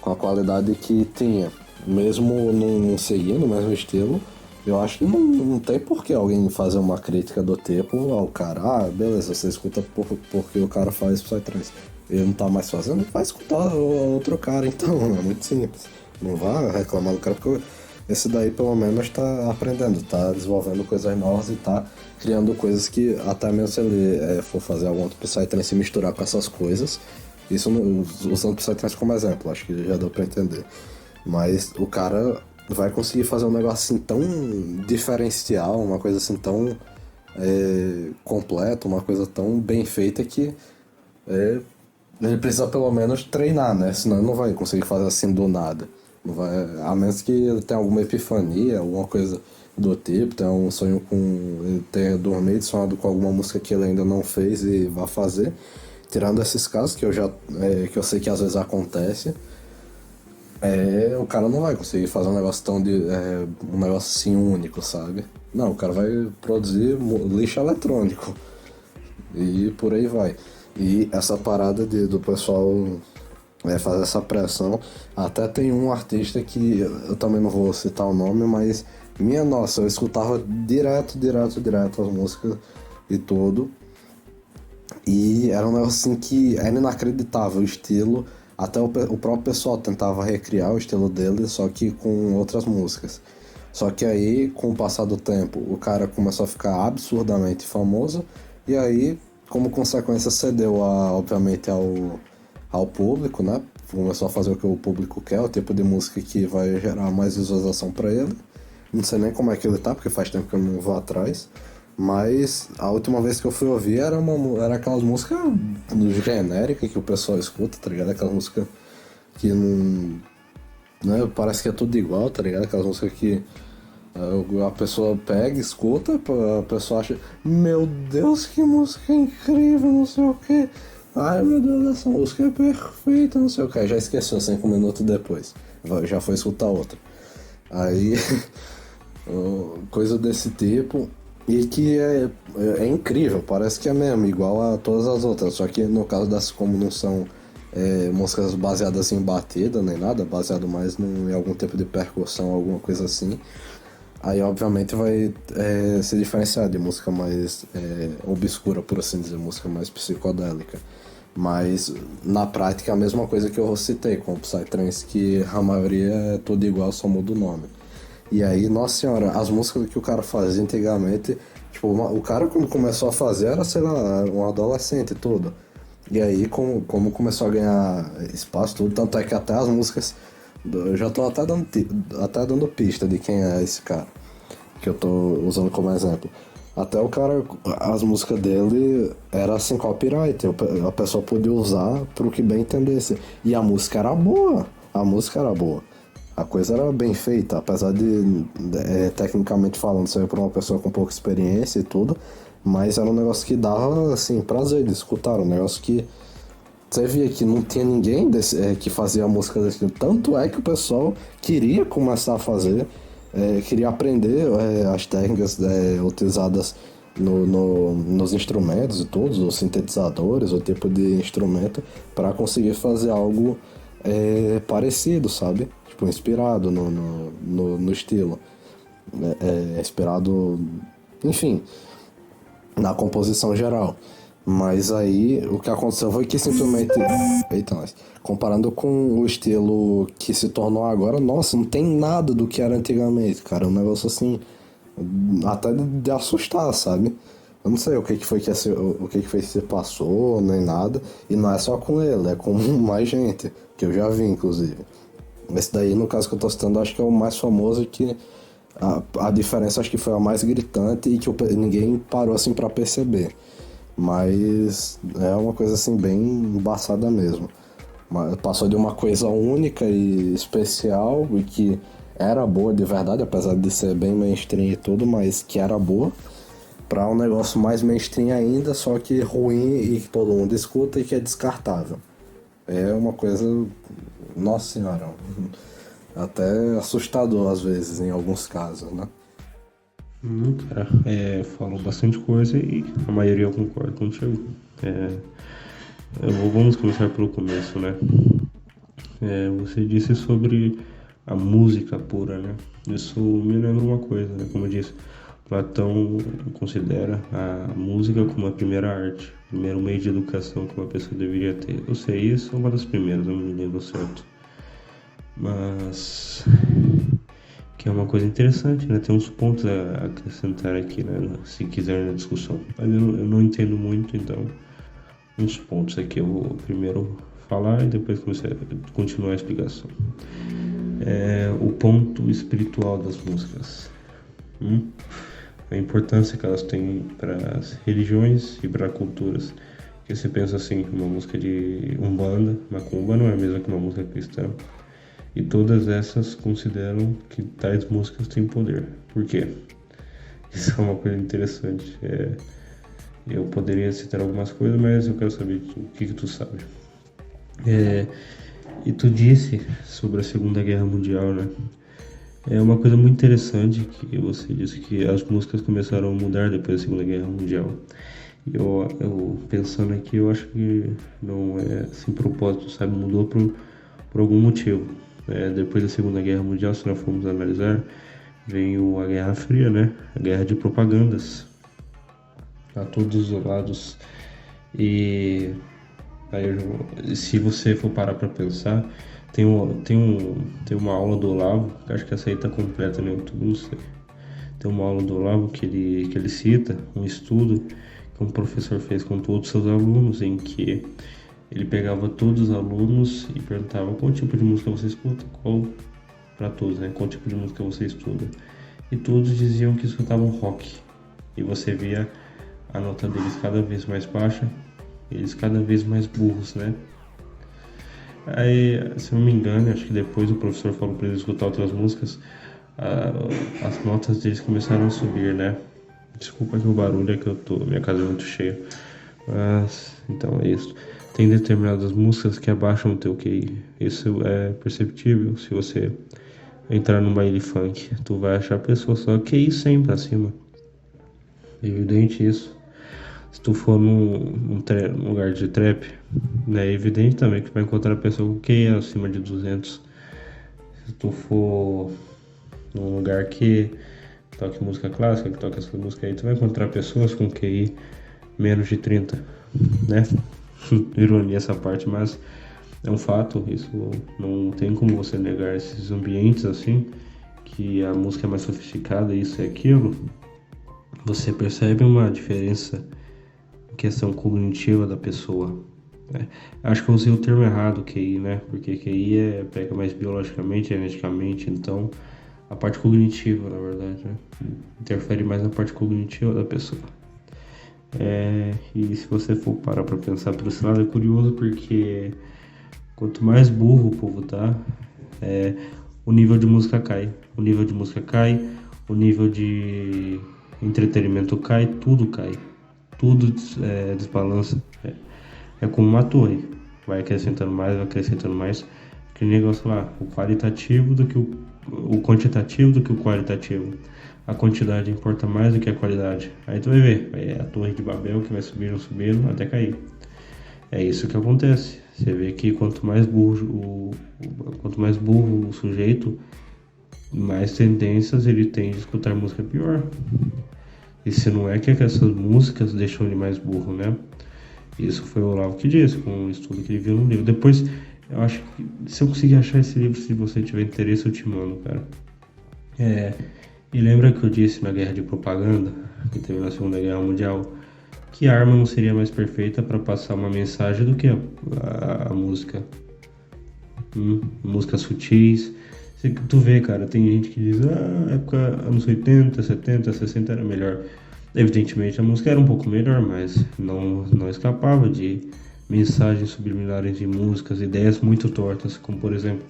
B: com a qualidade que tinha, mesmo não seguindo o mesmo estilo, eu acho que não, não tem por que alguém fazer uma crítica do tipo ao cara. Ah, beleza, você escuta por, porque o cara faz Psytrance. Ele não tá mais fazendo, vai escutar outro cara, então. É muito simples. Não vá reclamar do cara, porque esse daí pelo menos tá aprendendo, tá desenvolvendo coisas novas e tá criando coisas que até mesmo se ele é, for fazer algum outro Psytrance e misturar com essas coisas. Isso usando o Psytrance como exemplo, acho que já deu pra entender. Mas o cara vai conseguir fazer um negócio assim tão diferencial, uma coisa assim tão é, completa, uma coisa tão bem feita que é, ele precisa pelo menos treinar, né? Senão ele não vai conseguir fazer assim do nada. Vai, a menos que ele tenha alguma epifania, alguma coisa do tenha um sonho com. tenha dormido, sonhado com alguma música que ele ainda não fez e vá fazer. Tirando esses casos que eu já. É, que eu sei que às vezes acontece é, o cara não vai conseguir fazer um negócio tão de. É, um negócio assim único, sabe? Não, o cara vai produzir lixo eletrônico. E por aí vai. E essa parada de, do pessoal é, fazer essa pressão. Até tem um artista que eu também não vou citar o nome, mas minha nossa, eu escutava direto, direto, direto as músicas e tudo. E era um negócio assim que era inacreditável o estilo até o, o próprio pessoal tentava recriar o estilo dele, só que com outras músicas. Só que aí, com o passar do tempo, o cara começou a ficar absurdamente famoso, e aí, como consequência, cedeu, a, obviamente, ao, ao público, né? Começou a fazer o que o público quer, o tipo de música que vai gerar mais visualização para ele. Não sei nem como é que ele tá, porque faz tempo que eu não vou atrás. Mas a última vez que eu fui ouvir era, uma, era aquelas músicas genéricas que o pessoal escuta, tá ligado? Aquelas músicas que não. Né, parece que é tudo igual, tá ligado? Aquelas músicas que uh, a pessoa pega, escuta, a pessoa acha, meu Deus, que música incrível, não sei o que. Ai meu Deus, essa música é perfeita, não sei o que. Já esqueceu cinco minutos depois. Já foi escutar outra. Aí. coisa desse tipo. E que é, é, incrível, parece que é mesmo, igual a todas as outras. Só que no caso das como não são é, músicas baseadas em batida nem nada, baseado mais num, em algum tipo de percussão, alguma coisa assim. Aí obviamente vai é, se diferenciar de música mais é, obscura, por assim dizer, música mais psicodélica. Mas na prática é a mesma coisa que eu citei com o Psytrance, que a maioria é tudo igual, só muda o nome. E aí, nossa senhora, as músicas que o cara fazia antigamente, tipo, o cara quando começou a fazer era, sei lá, um adolescente tudo. E aí, como, como começou a ganhar espaço, tudo, tanto é que até as músicas. Eu já tô até dando, até dando pista de quem é esse cara, que eu tô usando como exemplo. Até o cara, as músicas dele era sem copyright, a pessoa podia usar pro que bem entendesse. E a música era boa, a música era boa a coisa era bem feita, apesar de, é, tecnicamente falando, ser por uma pessoa com pouca experiência e tudo, mas era um negócio que dava, assim, prazer de escutar, um negócio que você via que não tinha ninguém desse, é, que fazia música desse tipo. Tanto é que o pessoal queria começar a fazer, é, queria aprender é, as técnicas é, utilizadas no, no, nos instrumentos e todos, os sintetizadores, o tipo de instrumento, para conseguir fazer algo é, parecido, sabe? Tipo, inspirado no, no, no, no estilo. É, é, inspirado, enfim, na composição geral. Mas aí o que aconteceu foi que simplesmente. Eita. Comparando com o estilo que se tornou agora, nossa, não tem nada do que era antigamente, cara. Um negócio assim. Até de, de assustar, sabe? Eu não sei o que, que foi que esse, o que, que foi que se passou, nem nada. E não é só com ele, é com mais gente, que eu já vi, inclusive. Esse daí, no caso que eu tô citando, acho que é o mais famoso que A, a diferença acho que foi a mais gritante e que o, ninguém parou assim para perceber. Mas é uma coisa assim bem embaçada mesmo. Passou de uma coisa única e especial e que era boa de verdade, apesar de ser bem mainstream e tudo, mas que era boa, para um negócio mais mainstream ainda, só que ruim e que todo mundo escuta e que é descartável. É uma coisa, nossa senhora, até assustador às vezes em alguns casos, né?
A: Hum, cara, é, falam bastante coisa e a maioria eu concordo contigo. É, eu, vamos começar pelo começo, né? É, você disse sobre a música pura, né? Isso me lembra uma coisa, né? Como eu disse, Platão considera a música como a primeira arte, o primeiro meio de educação que uma pessoa deveria ter. Eu sei isso, é uma das primeiras, não me lembro certo. Mas que é uma coisa interessante, né? Tem uns pontos a acrescentar aqui, né? Se quiser na discussão. Mas eu, eu não entendo muito, então uns pontos aqui eu vou primeiro falar e depois começar, continuar a explicação. É, o ponto espiritual das músicas. Hum? A importância que elas têm para as religiões e para culturas. Que você pensa assim, uma música de umbanda, macumba não é a mesma que uma música cristã e todas essas consideram que tais músicas têm poder. Por quê? Isso é uma coisa interessante. É, eu poderia citar algumas coisas, mas eu quero saber o que, que tu sabe. É, e tu disse sobre a Segunda Guerra Mundial, né? É uma coisa muito interessante que você disse que as músicas começaram a mudar depois da Segunda Guerra Mundial. Eu, eu pensando aqui, eu acho que não é sem propósito, sabe? Mudou por, por algum motivo. É, depois da Segunda Guerra Mundial, se nós formos analisar, veio a Guerra Fria, né? A guerra de propagandas a todos os lados. E aí, se você for parar para pensar, tem, um, tem, um, tem uma aula do Olavo, acho que essa aí tá completa no YouTube, não sei. Tem uma aula do Olavo que ele, que ele cita, um estudo que um professor fez com todos os seus alunos, em que ele pegava todos os alunos e perguntava qual tipo de música você escuta, qual para todos, né? Qual tipo de música você estuda? E todos diziam que escutavam rock. E você via a nota deles cada vez mais baixa, eles cada vez mais burros, né? Aí, se não me engano, acho que depois o professor falou para eles escutar outras músicas, as notas deles começaram a subir, né? Desculpa que o barulho é que eu tô, minha casa é muito cheia. Mas, então é isso tem determinadas músicas que abaixam o teu QI. Isso é perceptível se você entrar no baile funk. Tu vai achar pessoas só QI sempre acima. É evidente isso. Se tu for num, num, num, lugar de trap, né, é evidente também que vai encontrar pessoa com QI acima de 200. Se tu for num lugar que toque música clássica, que toque essa música aí, tu vai encontrar pessoas com QI menos de 30, né? ironia essa parte, mas é um fato, isso não tem como você negar esses ambientes assim, que a música é mais sofisticada, isso e aquilo, você percebe uma diferença questão cognitiva da pessoa. Né? Acho que eu usei o termo errado, QI, né? Porque QI é, pega mais biologicamente, geneticamente, então a parte cognitiva, na verdade, né? interfere mais na parte cognitiva da pessoa. É, e se você for parar para pensar por esse lado, é curioso porque quanto mais burro o povo tá, é, o nível de música cai. O nível de música cai, o nível de entretenimento cai, tudo cai. Tudo é, desbalança. É, é como uma torre. Vai acrescentando mais, vai acrescentando mais. Aquele negócio lá, o qualitativo do que o, o quantitativo do que o qualitativo a quantidade importa mais do que a qualidade. Aí tu vai ver, é a torre de Babel que vai subindo, subindo até cair. É isso que acontece. Você vê que quanto mais burro o, quanto mais burro o sujeito, mais tendências ele tem de escutar música pior. E se não é que essas músicas deixam ele mais burro, né? Isso foi o Olavo que disse, com um estudo que ele viu no livro. Depois, eu acho que se eu conseguir achar esse livro, se você tiver interesse, eu te mando, cara. É, e lembra que eu disse na guerra de propaganda, que teve na Segunda Guerra Mundial, que a arma não seria mais perfeita para passar uma mensagem do que a, a, a música? Hum, músicas sutis, tu vê, cara, tem gente que diz, ah, época anos 80, 70, 60 era melhor. Evidentemente a música era um pouco melhor, mas não, não escapava de mensagens subliminares de músicas, ideias muito tortas, como por exemplo,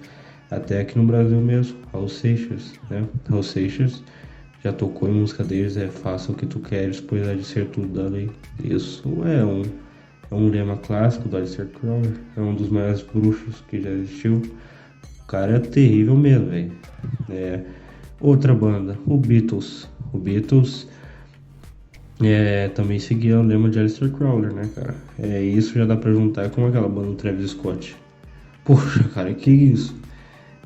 A: até aqui no Brasil mesmo, Raul Seixas, né? Raul Seixas já tocou em música deles, é faça o que tu queres, pois há de ser tudo da lei. Isso é um, é um lema clássico do Alistair Crowley, é um dos maiores bruxos que já existiu. O cara é terrível mesmo, velho. É, outra banda, o Beatles. O Beatles é, também seguia o lema de Alistair Crowley, né, cara? É, isso já dá pra juntar com aquela banda do Travis Scott. Poxa, cara, que isso?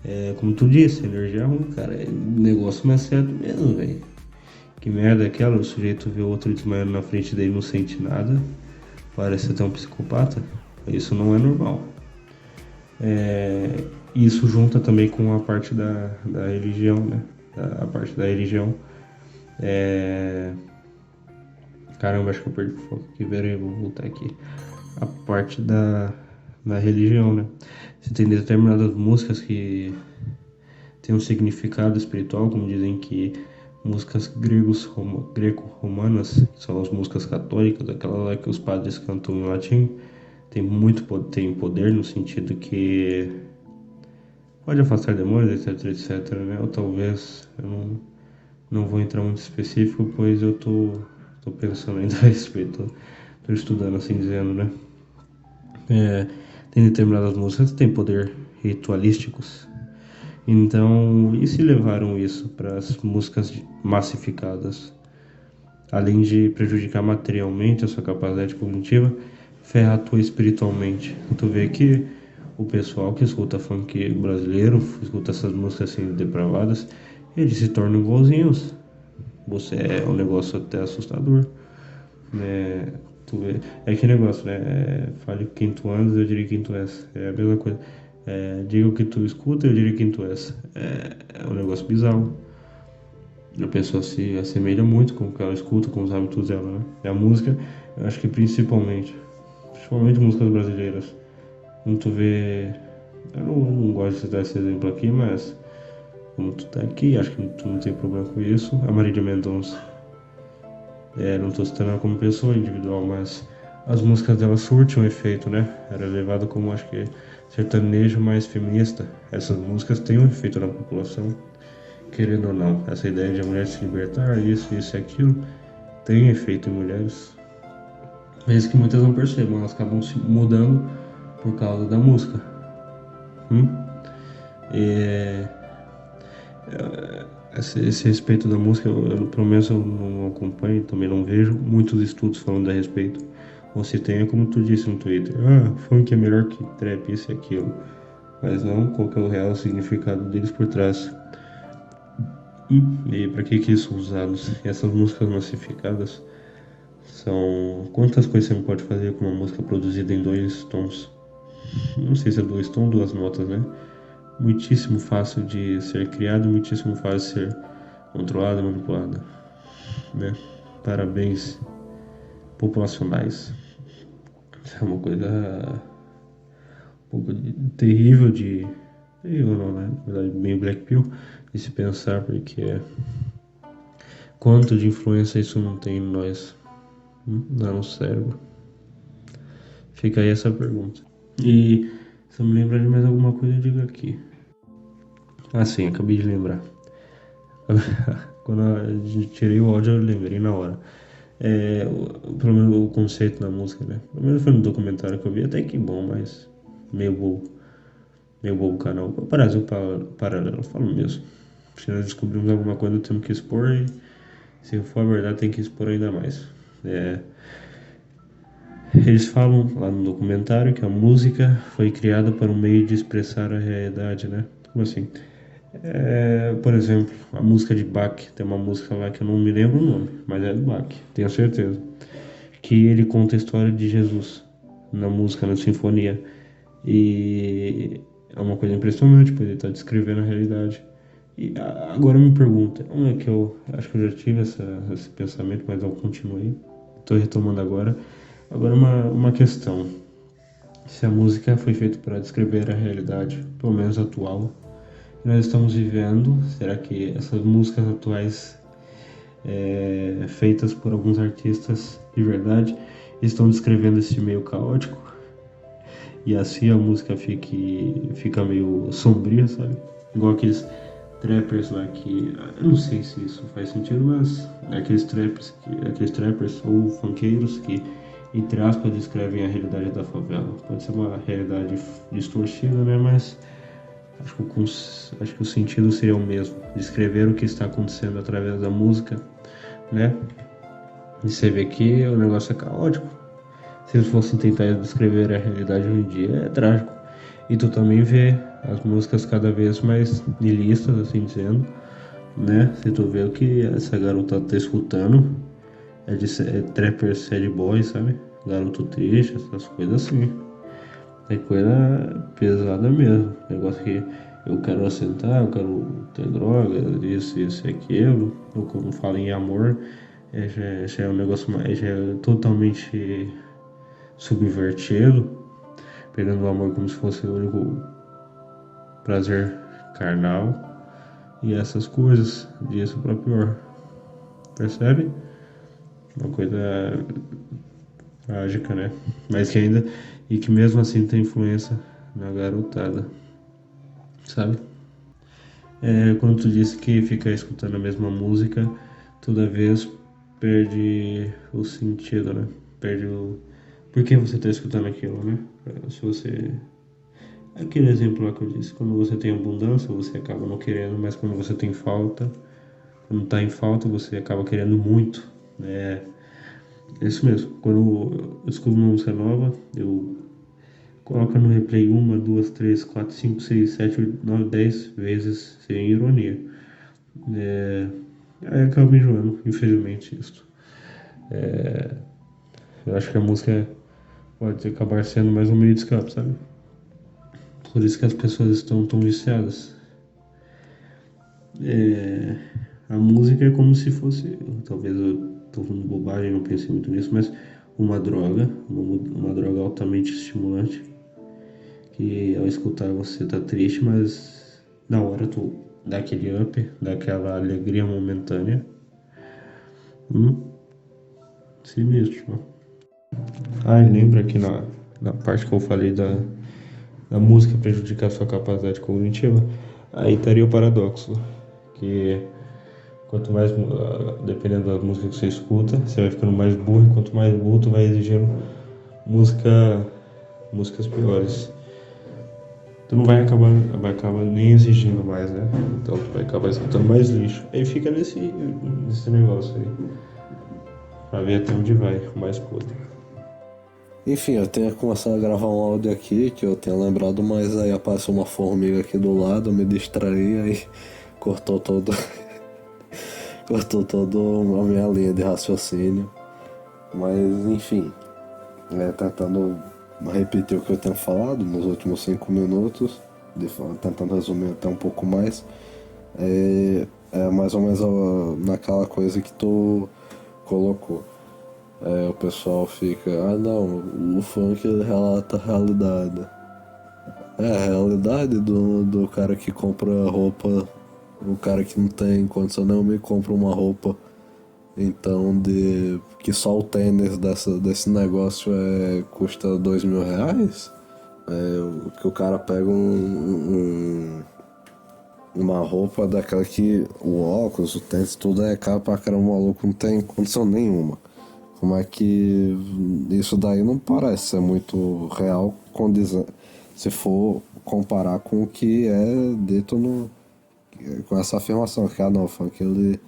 A: É, como tu disse, energia é ruim, cara. É negócio mais certo mesmo, velho. Que merda é aquela? O sujeito vê outro desmaiando na frente dele não sente nada. Parece até um psicopata. Isso não é normal. É, isso junta também com a parte da, da religião, né? A, parte da religião. É... Caramba, acho que eu perdi o foco aqui. Pera vou voltar aqui. A parte da, da religião, né? Você tem determinadas músicas que têm um significado espiritual, como dizem que músicas gregos, greco-romanas, que são as músicas católicas, aquela lá que os padres cantam em latim, tem muito tem poder no sentido que pode afastar demônios, etc, etc, né? Ou talvez eu não, não vou entrar muito específico, pois eu tô, tô pensando ainda a respeito, tô estudando assim dizendo, né? É, tem determinadas músicas que têm poder ritualísticos. Então, e se levaram isso para as músicas massificadas? Além de prejudicar materialmente a sua capacidade cognitiva, ferra a tua espiritualmente. Tu vê que o pessoal que escuta funk brasileiro, escuta essas músicas assim depravadas, eles se tornam igualzinhos. Você é um negócio até assustador. Né? Tu vê. É que negócio, né? É, fale quem tu andas, eu diria quem tu és. É a mesma coisa. É, diga o que tu escuta, eu diria quem tu és. É, é um negócio bizarro. A pessoa se assemelha muito com o que ela escuta, com os hábitos dela, né? E a música, eu acho que principalmente, principalmente músicas brasileiras. Quando tu vê. Eu não, não gosto de citar esse exemplo aqui, mas como tu tá aqui, acho que tu não tem problema com isso. A Marília Mendonça é, não estou citando ela como pessoa individual, mas as músicas dela surtem um efeito, né? Era levado como, acho que, sertanejo mais feminista. Essas músicas têm um efeito na população, querendo ou não. Essa ideia de a mulher se libertar, isso, isso e aquilo, tem efeito em mulheres. Mesmo que muitas não percebam, elas acabam se mudando por causa da música. Hum? E, é, esse, esse, respeito da música, eu, eu, pelo menos eu não acompanho, também não vejo muitos estudos falando a respeito. Ou se tem, é como tu disse no Twitter, ah, funk é melhor que trap, isso e aquilo. Mas não qual é o real significado deles por trás. E para que que isso são usados? E essas músicas massificadas são... Quantas coisas você pode fazer com uma música produzida em dois tons? Não sei se é dois tons, duas notas, né? muitíssimo fácil de ser criado, muitíssimo fácil de ser controlada, manipulada. Né? Parabéns populacionais. É uma coisa um pouco de, terrível de. Terrível não, né? Na verdade, meio black pill de se pensar, porque quanto de influência isso não tem em nós, hum? no nosso cérebro. Fica aí essa pergunta. E se eu me lembrar de mais alguma coisa, eu digo aqui. Ah, sim, acabei de lembrar. Quando eu tirei o áudio, eu lembrei na hora. É, pelo menos o conceito da música, né? Pelo menos foi no documentário que eu vi, até que bom, mas meio bobo. Meio bobo o canal. Brasil Paralelo, falo mesmo. Se nós descobrimos alguma coisa, temos que expor e se for a verdade, tem que expor ainda mais. É, eles falam lá no documentário que a música foi criada para um meio de expressar a realidade, né? Como assim? É, por exemplo, a música de Bach, tem uma música lá que eu não me lembro o nome, mas é do Bach, tenho certeza. Que ele conta a história de Jesus na música, na sinfonia. E é uma coisa impressionante, pois ele está descrevendo a realidade. E agora me pergunta, onde é que eu acho que eu já tive essa, esse pensamento, mas eu continuei. Estou retomando agora. Agora uma, uma questão. Se a música foi feita para descrever a realidade, pelo menos atual, que nós estamos vivendo? Será que essas músicas atuais é, feitas por alguns artistas de verdade estão descrevendo esse meio caótico? E assim a música fique, fica meio sombria, sabe? Igual aqueles trappers lá que. Eu não sei se isso faz sentido, mas aqueles trappers, que, aqueles trappers ou funkeiros que, entre aspas, descrevem a realidade da favela. Pode ser uma realidade distorcida, né? Mas acho que, o, acho que o sentido seria o mesmo. Descrever o que está acontecendo através da música, né? E você vê que o negócio é caótico se eles fossem tentar descrever a realidade hoje em dia, é trágico. E tu também vê as músicas cada vez mais nihilistas, assim dizendo, né? Se tu vê o que essa garota tá escutando, é de é trapper sad boy, sabe? Garoto triste, essas coisas assim. É coisa pesada mesmo. Negócio que eu quero assentar, eu quero ter droga, isso, isso e aquilo. Ou como fala em amor, é, já, já é um negócio mais, já é totalmente subverti-lo, perdendo o amor como se fosse o único prazer carnal e essas coisas, disso para pior. Percebe? Uma coisa trágica, né? Mas que ainda e que mesmo assim tem influência na garotada, sabe? É, quando tu disse que ficar escutando a mesma música toda vez perde o sentido, né? Perde o por que você está escutando aquilo, né? Se você. Aquele exemplo lá que eu disse, quando você tem abundância, você acaba não querendo, mas quando você tem falta, quando está em falta, você acaba querendo muito. Né? É isso mesmo. Quando eu escuto uma música nova, eu coloco no replay uma, duas, três, quatro, cinco, seis, sete, oito, nove, dez vezes sem ironia. É... Aí acaba me enjoando, infelizmente, isso. É... Eu acho que a música é pode acabar sendo mais um meio de escape, sabe? Por isso que as pessoas estão tão viciadas. É, a música é como se fosse, talvez eu estou falando bobagem, não pensei muito nisso, mas uma droga, uma, uma droga altamente estimulante, que ao escutar você tá triste, mas na hora tu dá aquele up, dá aquela alegria momentânea. Hum, mesmo. Ah, lembra que na, na parte que eu falei da, da música prejudicar sua capacidade cognitiva? Aí estaria o paradoxo, que quanto mais, ah, dependendo da música que você escuta, você vai ficando mais burro, quanto mais burro, tu vai exigindo música, músicas piores. Tu não vai acabar, vai acabar nem exigindo mais, né? Então tu vai acabar escutando mais lixo. Aí fica nesse, nesse negócio aí. Pra ver até onde vai, mais podre.
B: Enfim, eu tenho começado a gravar um áudio aqui que eu tenho lembrado, mas aí apareceu uma formiga aqui do lado, me distraí, aí cortou todo. Cortou toda a minha linha de raciocínio. Mas enfim, é, tentando repetir o que eu tenho falado nos últimos cinco minutos, de, tentando resumir até um pouco mais. É, é mais ou menos naquela coisa que tu colocou. É, o pessoal fica, ah não, o funk relata a realidade. É, a realidade do, do cara que compra roupa, o cara que não tem condição nenhuma e compra uma roupa. Então de. que só o tênis dessa, desse negócio é, custa dois mil reais. É, que o cara pega um, um uma roupa daquela que o óculos, o tênis, tudo é caro pra caramba, o maluco não tem condição nenhuma. Como é que isso daí não parece ser muito real se for comparar com o que é dito no com essa afirmação que ah não, funk ele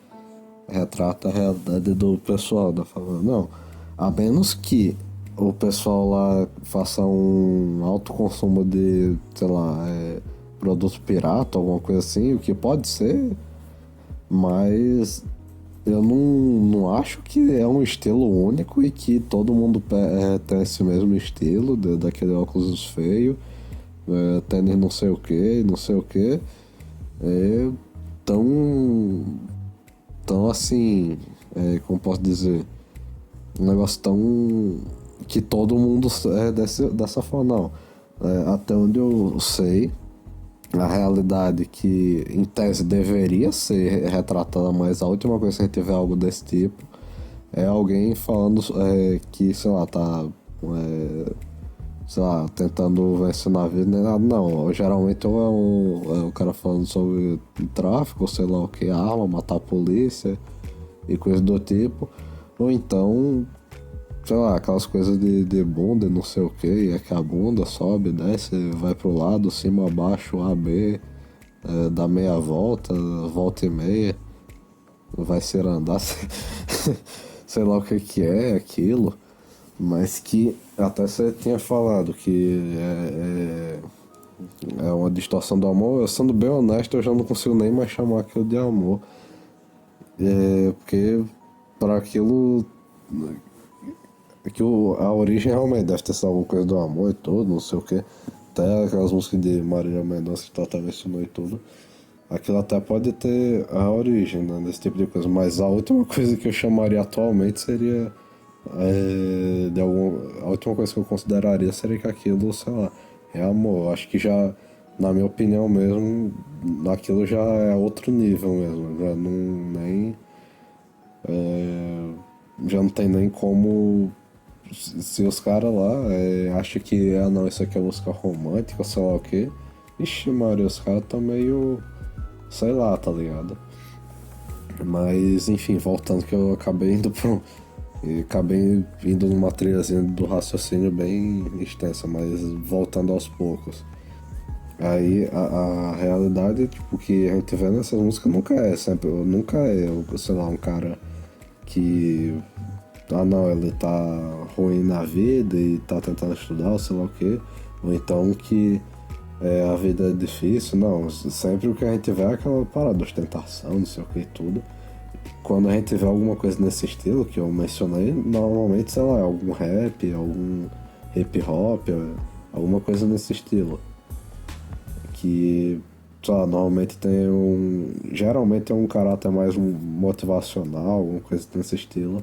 B: retrata a realidade do pessoal da favela. Não, a menos que o pessoal lá faça um alto consumo de, sei lá, é, produto pirata, alguma coisa assim, o que pode ser, mas eu não, não acho que é um estilo único e que todo mundo é, tem esse mesmo estilo, de, daquele óculos feio, é, tênis não sei o que, não sei o que. É tão. tão assim. É, como posso dizer? Um negócio tão. que todo mundo é desse, dessa forma. Não. É, até onde eu sei, a realidade que em tese deveria ser retratada, mas a última coisa que a gente algo desse tipo é alguém falando é, que, sei lá, tá. É, sei lá, tentando vencer na vida, nem nada, não. Geralmente é um, é um cara falando sobre tráfico, sei lá o que, arma, matar a polícia e coisas do tipo. Ou então, sei lá, aquelas coisas de, de bunda, não sei o que, é que a bunda sobe, desce, vai pro lado, cima, abaixo, A, B, é, dá meia volta, volta e meia, vai ser andar, sei lá o que que é aquilo, mas que até você tinha falado que é, é, é uma distorção do amor, eu sendo bem honesto, eu já não consigo nem mais chamar aquilo de amor. É, porque para aquilo que o, a origem realmente deve ter sido alguma coisa do amor e tudo, não sei o que. Até aquelas músicas de Marília Mendonça que Tata mencionou e tudo. Aquilo até pode ter a origem né, desse tipo de coisa. Mas a última coisa que eu chamaria atualmente seria. É, de algum, a última coisa que eu consideraria seria que aquilo, sei lá, é amor. Acho que já, na minha opinião mesmo, aquilo já é outro nível mesmo. Já não nem. É, já não tem nem como. Se os caras lá é, acham que, ah não, isso aqui é música romântica, sei lá o que. Ixi, Maria, os caras tão meio. sei lá, tá ligado? Mas, enfim, voltando que eu acabei indo pra. E acabei indo numa trilhazinha do raciocínio bem extensa, mas voltando aos poucos. Aí a, a realidade, tipo, que a gente vê nessas músicas nunca é, sempre, nunca é, sei lá, um cara que ah não, ele tá ruim na vida e tá tentando estudar, ou sei lá o que, ou então que é, a vida é difícil, não, sempre o que a gente vê é aquela parada ostentação, não sei o que e tudo. Quando a gente vê alguma coisa nesse estilo que eu mencionei, normalmente, sei lá, algum rap, algum hip hop, alguma coisa nesse estilo. Que lá, normalmente tem um. Geralmente é um caráter mais motivacional, alguma coisa desse estilo.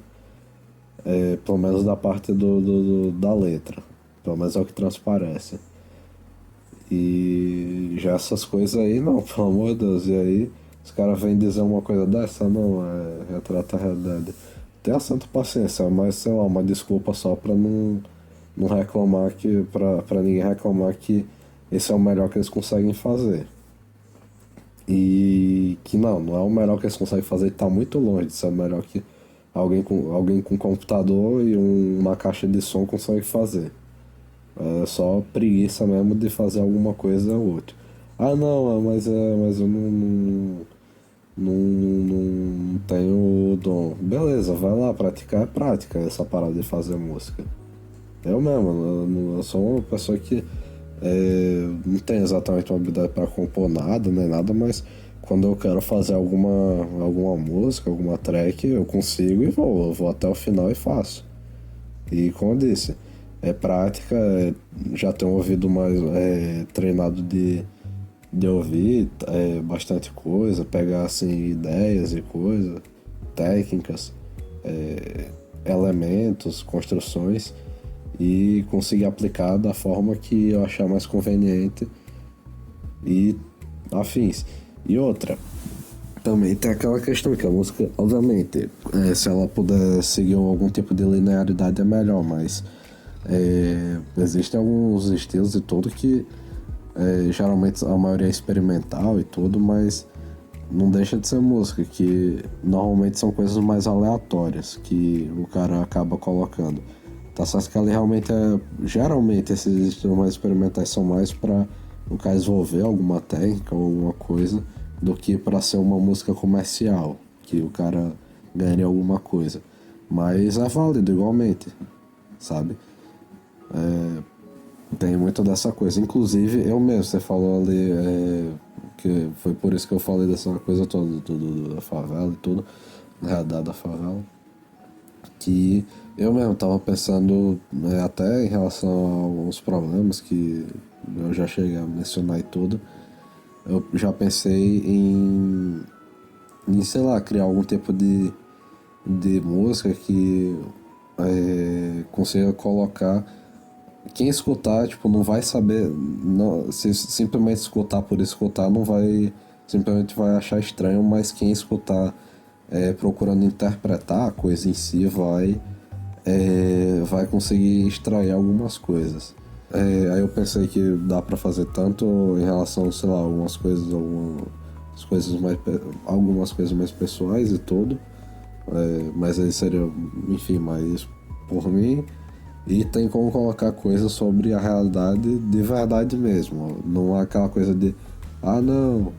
B: É, pelo menos da parte do, do, do, da letra. Pelo menos é o que transparece. E já essas coisas aí, não, pelo amor de Deus. E aí, os caras vêm dizer uma coisa dessa, não, é retrata a realidade. Tenha santa paciência, mas sei lá, uma desculpa só pra não, não reclamar que. Pra, pra ninguém reclamar que esse é o melhor que eles conseguem fazer. E que não, não é o melhor que eles conseguem fazer, está muito longe de ser o melhor que alguém com, alguém com computador e um, uma caixa de som consegue fazer. É só preguiça mesmo de fazer alguma coisa ou outra. Ah não, mas, é, mas eu não, não, não, não tenho dom. Beleza, vai lá, praticar é prática essa parada de fazer música. Eu mesmo, eu, sou uma pessoa que é, não tenho exatamente uma habilidade para compor nada, nem nada, mas quando eu quero fazer alguma, alguma música, alguma track, eu consigo e vou. Eu vou até o final e faço. E como eu disse, é prática, é, já tenho ouvido mais é, treinado de, de ouvir é, bastante coisa, pegar assim ideias e coisas, técnicas, é, elementos, construções e conseguir aplicar da forma que eu achar mais conveniente e afins. E outra, também tem aquela questão que a música, obviamente, é, se ela puder seguir algum tipo de linearidade é melhor, mas é, existem alguns estilos e tudo que é, geralmente a maioria é experimental e tudo, mas não deixa de ser música, que normalmente são coisas mais aleatórias que o cara acaba colocando. Tá certo que ali realmente é. Geralmente esses estilos mais experimentais são mais para no caso desenvolver alguma técnica ou alguma coisa do que para ser uma música comercial, que o cara ganharia alguma coisa. Mas é válido igualmente, sabe? É, tem muito dessa coisa. Inclusive, eu mesmo, você falou ali é, que foi por isso que eu falei dessa coisa toda do, da favela e tudo, da, da favela. Que eu mesmo tava pensando né, até em relação a alguns problemas que eu já cheguei a mencionar e tudo. Eu já pensei em, em sei lá, criar algum tipo de, de música que é, consiga colocar quem escutar, tipo, não vai saber. Não, se simplesmente escutar por escutar, não vai. Simplesmente vai achar estranho, mas quem escutar é, procurando interpretar a coisa em si vai. É, vai conseguir extrair algumas coisas. É, aí eu pensei que dá para fazer tanto em relação, sei lá, algumas coisas, algumas coisas mais, algumas coisas mais pessoais e tudo. É, mas aí seria, enfim, mais por mim. E tem como colocar coisas sobre a realidade de verdade mesmo. Não há aquela coisa de, ah não,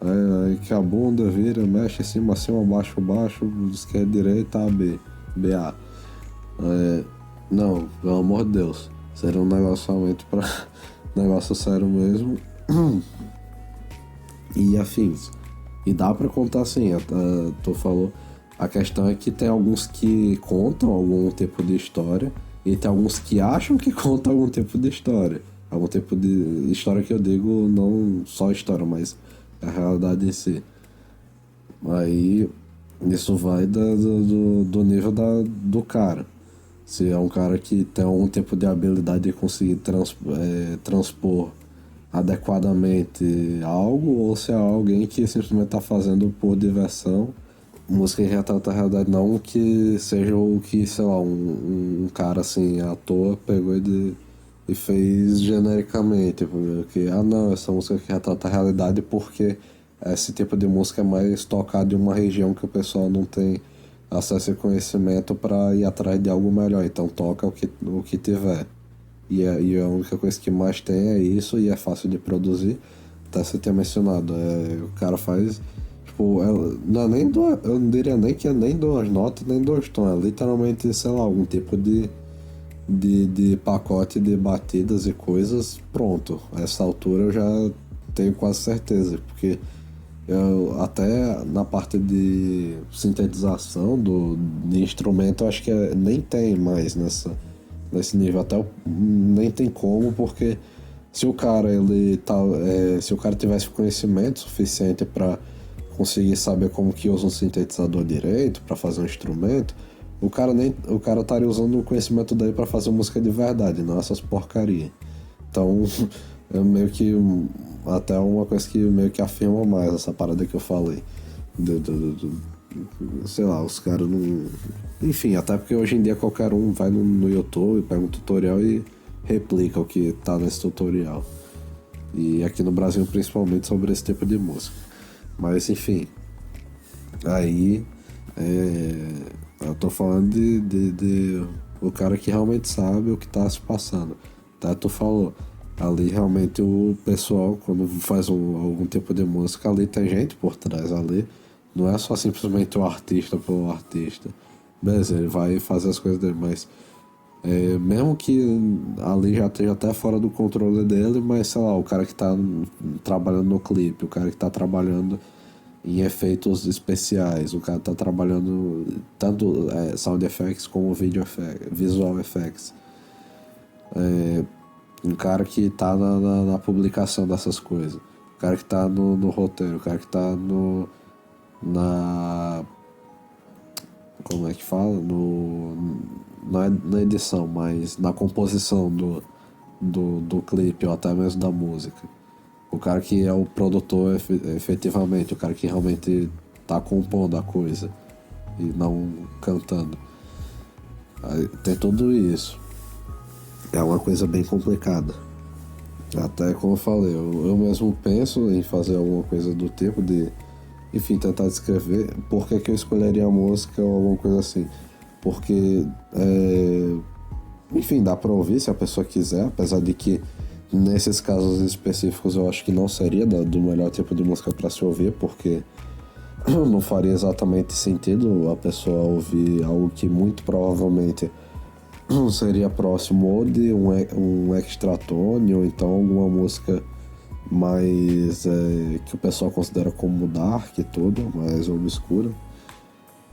B: é, que a bunda vira, mexe cima, acima, abaixo, baixo, esquerda, direita, A, B, BA. É, não, pelo amor de Deus. Seria um negócio realmente pra. negócio sério mesmo. e afins. E dá para contar assim, tu falou. A questão é que tem alguns que contam algum tipo de história e tem alguns que acham que contam algum tipo de história. Algum tipo de história que eu digo, não só história, mas a realidade em si. Aí isso vai do, do, do nível da, do cara. Se é um cara que tem algum tipo de habilidade de conseguir trans, é, transpor adequadamente algo, ou se é alguém que simplesmente está fazendo por diversão. Música que retrata a realidade, não que seja o que, sei lá, um, um cara assim, à toa, pegou e, de, e fez genericamente. Porque, ah não, essa música que retrata a realidade porque esse tipo de música é mais tocado em uma região que o pessoal não tem acesso e conhecimento para ir atrás de algo melhor. Então toca o que, o que tiver. E, é, e a única coisa que mais tem é isso e é fácil de produzir. Até você ter mencionado. É, o cara faz. Tipo, é, não é nem do, eu não diria nem que é nem duas notas, nem dois tons. É literalmente, sei lá, algum tipo de, de, de pacote de batidas e coisas. Pronto. A essa altura eu já tenho quase certeza. Porque eu, até na parte de sintetização do, de instrumento, eu acho que é, nem tem mais nessa, nesse nível. Até nem tem como, porque se o cara ele tá, é, se o cara tivesse conhecimento suficiente para conseguir saber como que usa um sintetizador direito para fazer um instrumento, o cara nem o cara estaria usando o conhecimento dele para fazer música de verdade, não essas porcaria. Então, é meio que até uma coisa que meio que afirma mais essa parada que eu falei. Do, do, do, sei lá, os caras não. Enfim, até porque hoje em dia qualquer um vai no, no YouTube, pega um tutorial e replica o que tá nesse tutorial. E aqui no Brasil principalmente sobre esse tipo de música. Mas enfim. Aí. É, eu tô falando de, de, de, o cara que realmente sabe o que tá se passando. Tá? Tu falou Ali realmente o pessoal, quando faz um, algum tipo de música, ali tem gente por trás ali. Não é só simplesmente o artista pelo artista. Beleza, ele vai fazer as coisas dele, mas é, mesmo que ali já esteja até fora do controle dele, mas sei lá, o cara que está trabalhando no clipe, o cara que está trabalhando em efeitos especiais, o cara está trabalhando tanto é, sound effects como video effects, visual effects. É, um cara que tá na, na, na publicação dessas coisas. O cara que tá no, no roteiro, o cara que tá no. na. Como é que fala? No, não é na edição, mas na composição do, do, do clipe ou até mesmo da música. O cara que é o produtor efetivamente, o cara que realmente tá compondo a coisa e não cantando. Aí, tem tudo isso é uma coisa bem complicada. Até como eu falei, eu, eu mesmo penso em fazer alguma coisa do tipo de, enfim, tentar descrever por que, que eu escolheria a música ou alguma coisa assim. Porque, é, enfim, dá pra ouvir se a pessoa quiser, apesar de que nesses casos específicos eu acho que não seria do melhor tipo de música para se ouvir, porque não faria exatamente sentido a pessoa ouvir algo que muito provavelmente seria próximo ou de um, um extratone ou então alguma música mais é, que o pessoal considera como dark e tudo, mais obscura.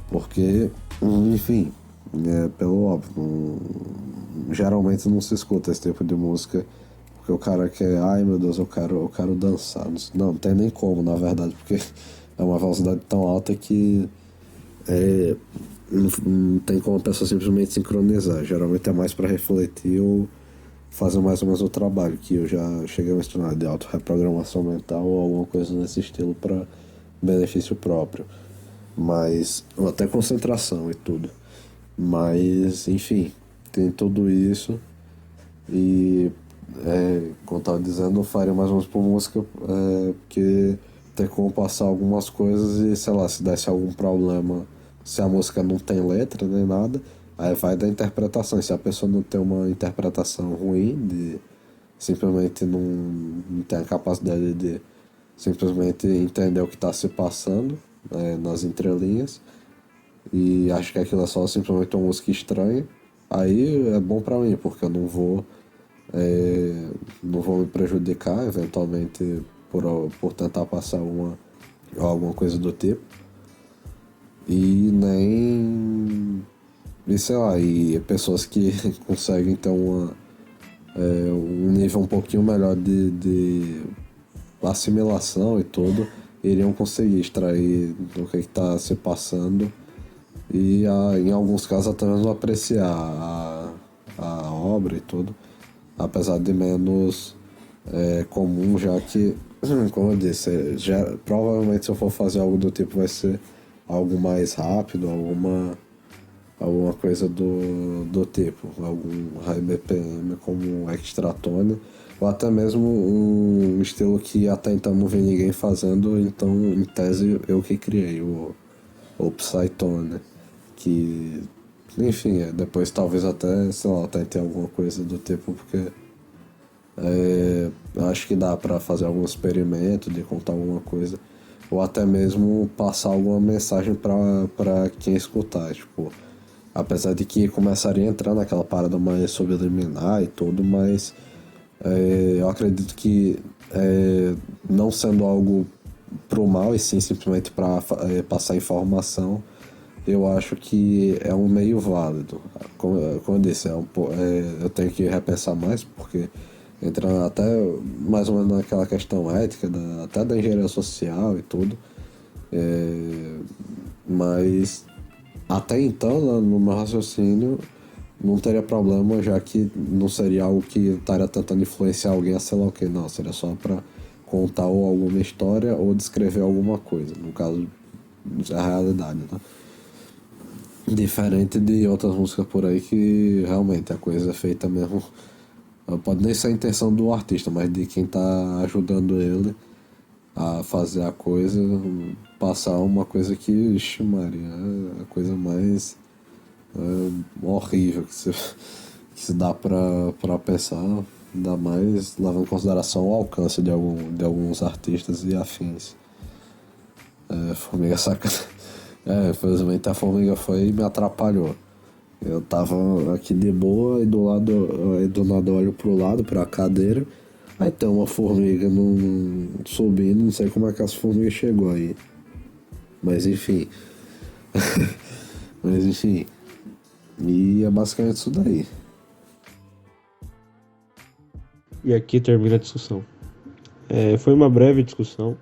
B: Porque, enfim, é, pelo óbvio, não, geralmente não se escuta esse tipo de música porque o cara quer, ai meu Deus, eu quero, eu quero dançar. Não, não tem nem como, na verdade, porque é uma velocidade tão alta que é, não, não tem como a pessoa simplesmente sincronizar. Geralmente é mais para refletir ou, fazer mais ou menos o trabalho que eu já cheguei a mencionar de auto-reprogramação mental ou alguma coisa nesse estilo para benefício próprio. Mas. até concentração e tudo. Mas, enfim, tem tudo isso. E, é, como eu tava dizendo, eu faria mais menos por música, é, porque tem como passar algumas coisas e, sei lá, se desse algum problema, se a música não tem letra nem nada, aí vai da interpretação. E se a pessoa não tem uma interpretação ruim, de simplesmente não, não tem a capacidade de simplesmente entender o que está se passando é, nas entrelinhas, e acho que aquilo é só simplesmente uma música estranha, aí é bom para mim, porque eu não vou. É, não vou me prejudicar eventualmente por, por tentar passar uma, alguma coisa do tipo. E nem. E sei lá, e pessoas que conseguem ter uma, é, um nível um pouquinho melhor de, de assimilação e tudo, iriam conseguir extrair do que está se passando e a, em alguns casos até mesmo apreciar a, a obra e tudo, apesar de menos é, comum, já que como eu disse, já, provavelmente se eu for fazer algo do tipo vai ser algo mais rápido, alguma, alguma coisa do, do tipo, algum high BPM como Extratone, ou até mesmo um estilo que até então não vi ninguém fazendo, então em tese eu que criei, o, o Psytone, que enfim, é, depois talvez até, sei lá, tente alguma coisa do tipo, porque é, acho que dá para fazer algum experimento de contar alguma coisa ou até mesmo passar alguma mensagem para quem escutar, tipo, apesar de que começaria a entrar naquela parada mais subliminar e tudo, mas é, eu acredito que é, não sendo algo pro mal e sim simplesmente para é, passar informação, eu acho que é um meio válido. Como, como eu disse, é um, é, eu tenho que repensar mais porque entrando até mais ou menos naquela questão ética, da, até da engenharia social e tudo. É, mas até então, no meu raciocínio, não teria problema, já que não seria algo que estaria tentando influenciar alguém a sei lá o que, não. Seria só para contar ou alguma história ou descrever alguma coisa. No caso, é a realidade, né? Diferente de outras músicas por aí que realmente a coisa é feita mesmo Pode nem ser a intenção do artista, mas de quem está ajudando ele a fazer a coisa, passar uma coisa que, ixi, Maria, é a coisa mais é, horrível que se, que se dá para pensar, ainda mais levando em consideração o alcance de, algum, de alguns artistas e afins. É, formiga saca. É, infelizmente a formiga foi e me atrapalhou. Eu tava aqui de boa e do lado, aí do lado olho pro lado, pra cadeira. Aí tem uma formiga no, subindo, não sei como é que essa formiga chegou aí. Mas enfim. Mas enfim. E é basicamente isso daí.
A: E aqui termina a discussão. É, foi uma breve discussão.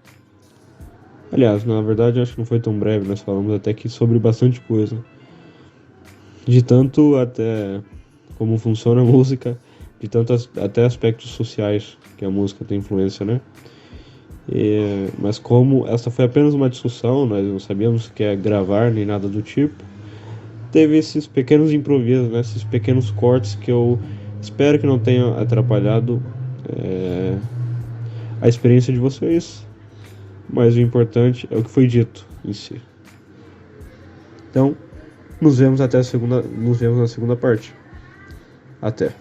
A: Aliás, na verdade, acho que não foi tão breve, nós falamos até que sobre bastante coisa de tanto até como funciona a música, de tanto até aspectos sociais que a música tem influência, né? E, mas como essa foi apenas uma discussão, nós não sabíamos que é gravar nem nada do tipo, teve esses pequenos improvisos, né? esses pequenos cortes que eu espero que não tenham atrapalhado é, a experiência de vocês, mas o importante é o que foi dito em si. Então, nos vemos até a segunda, nos vemos na segunda parte. Até.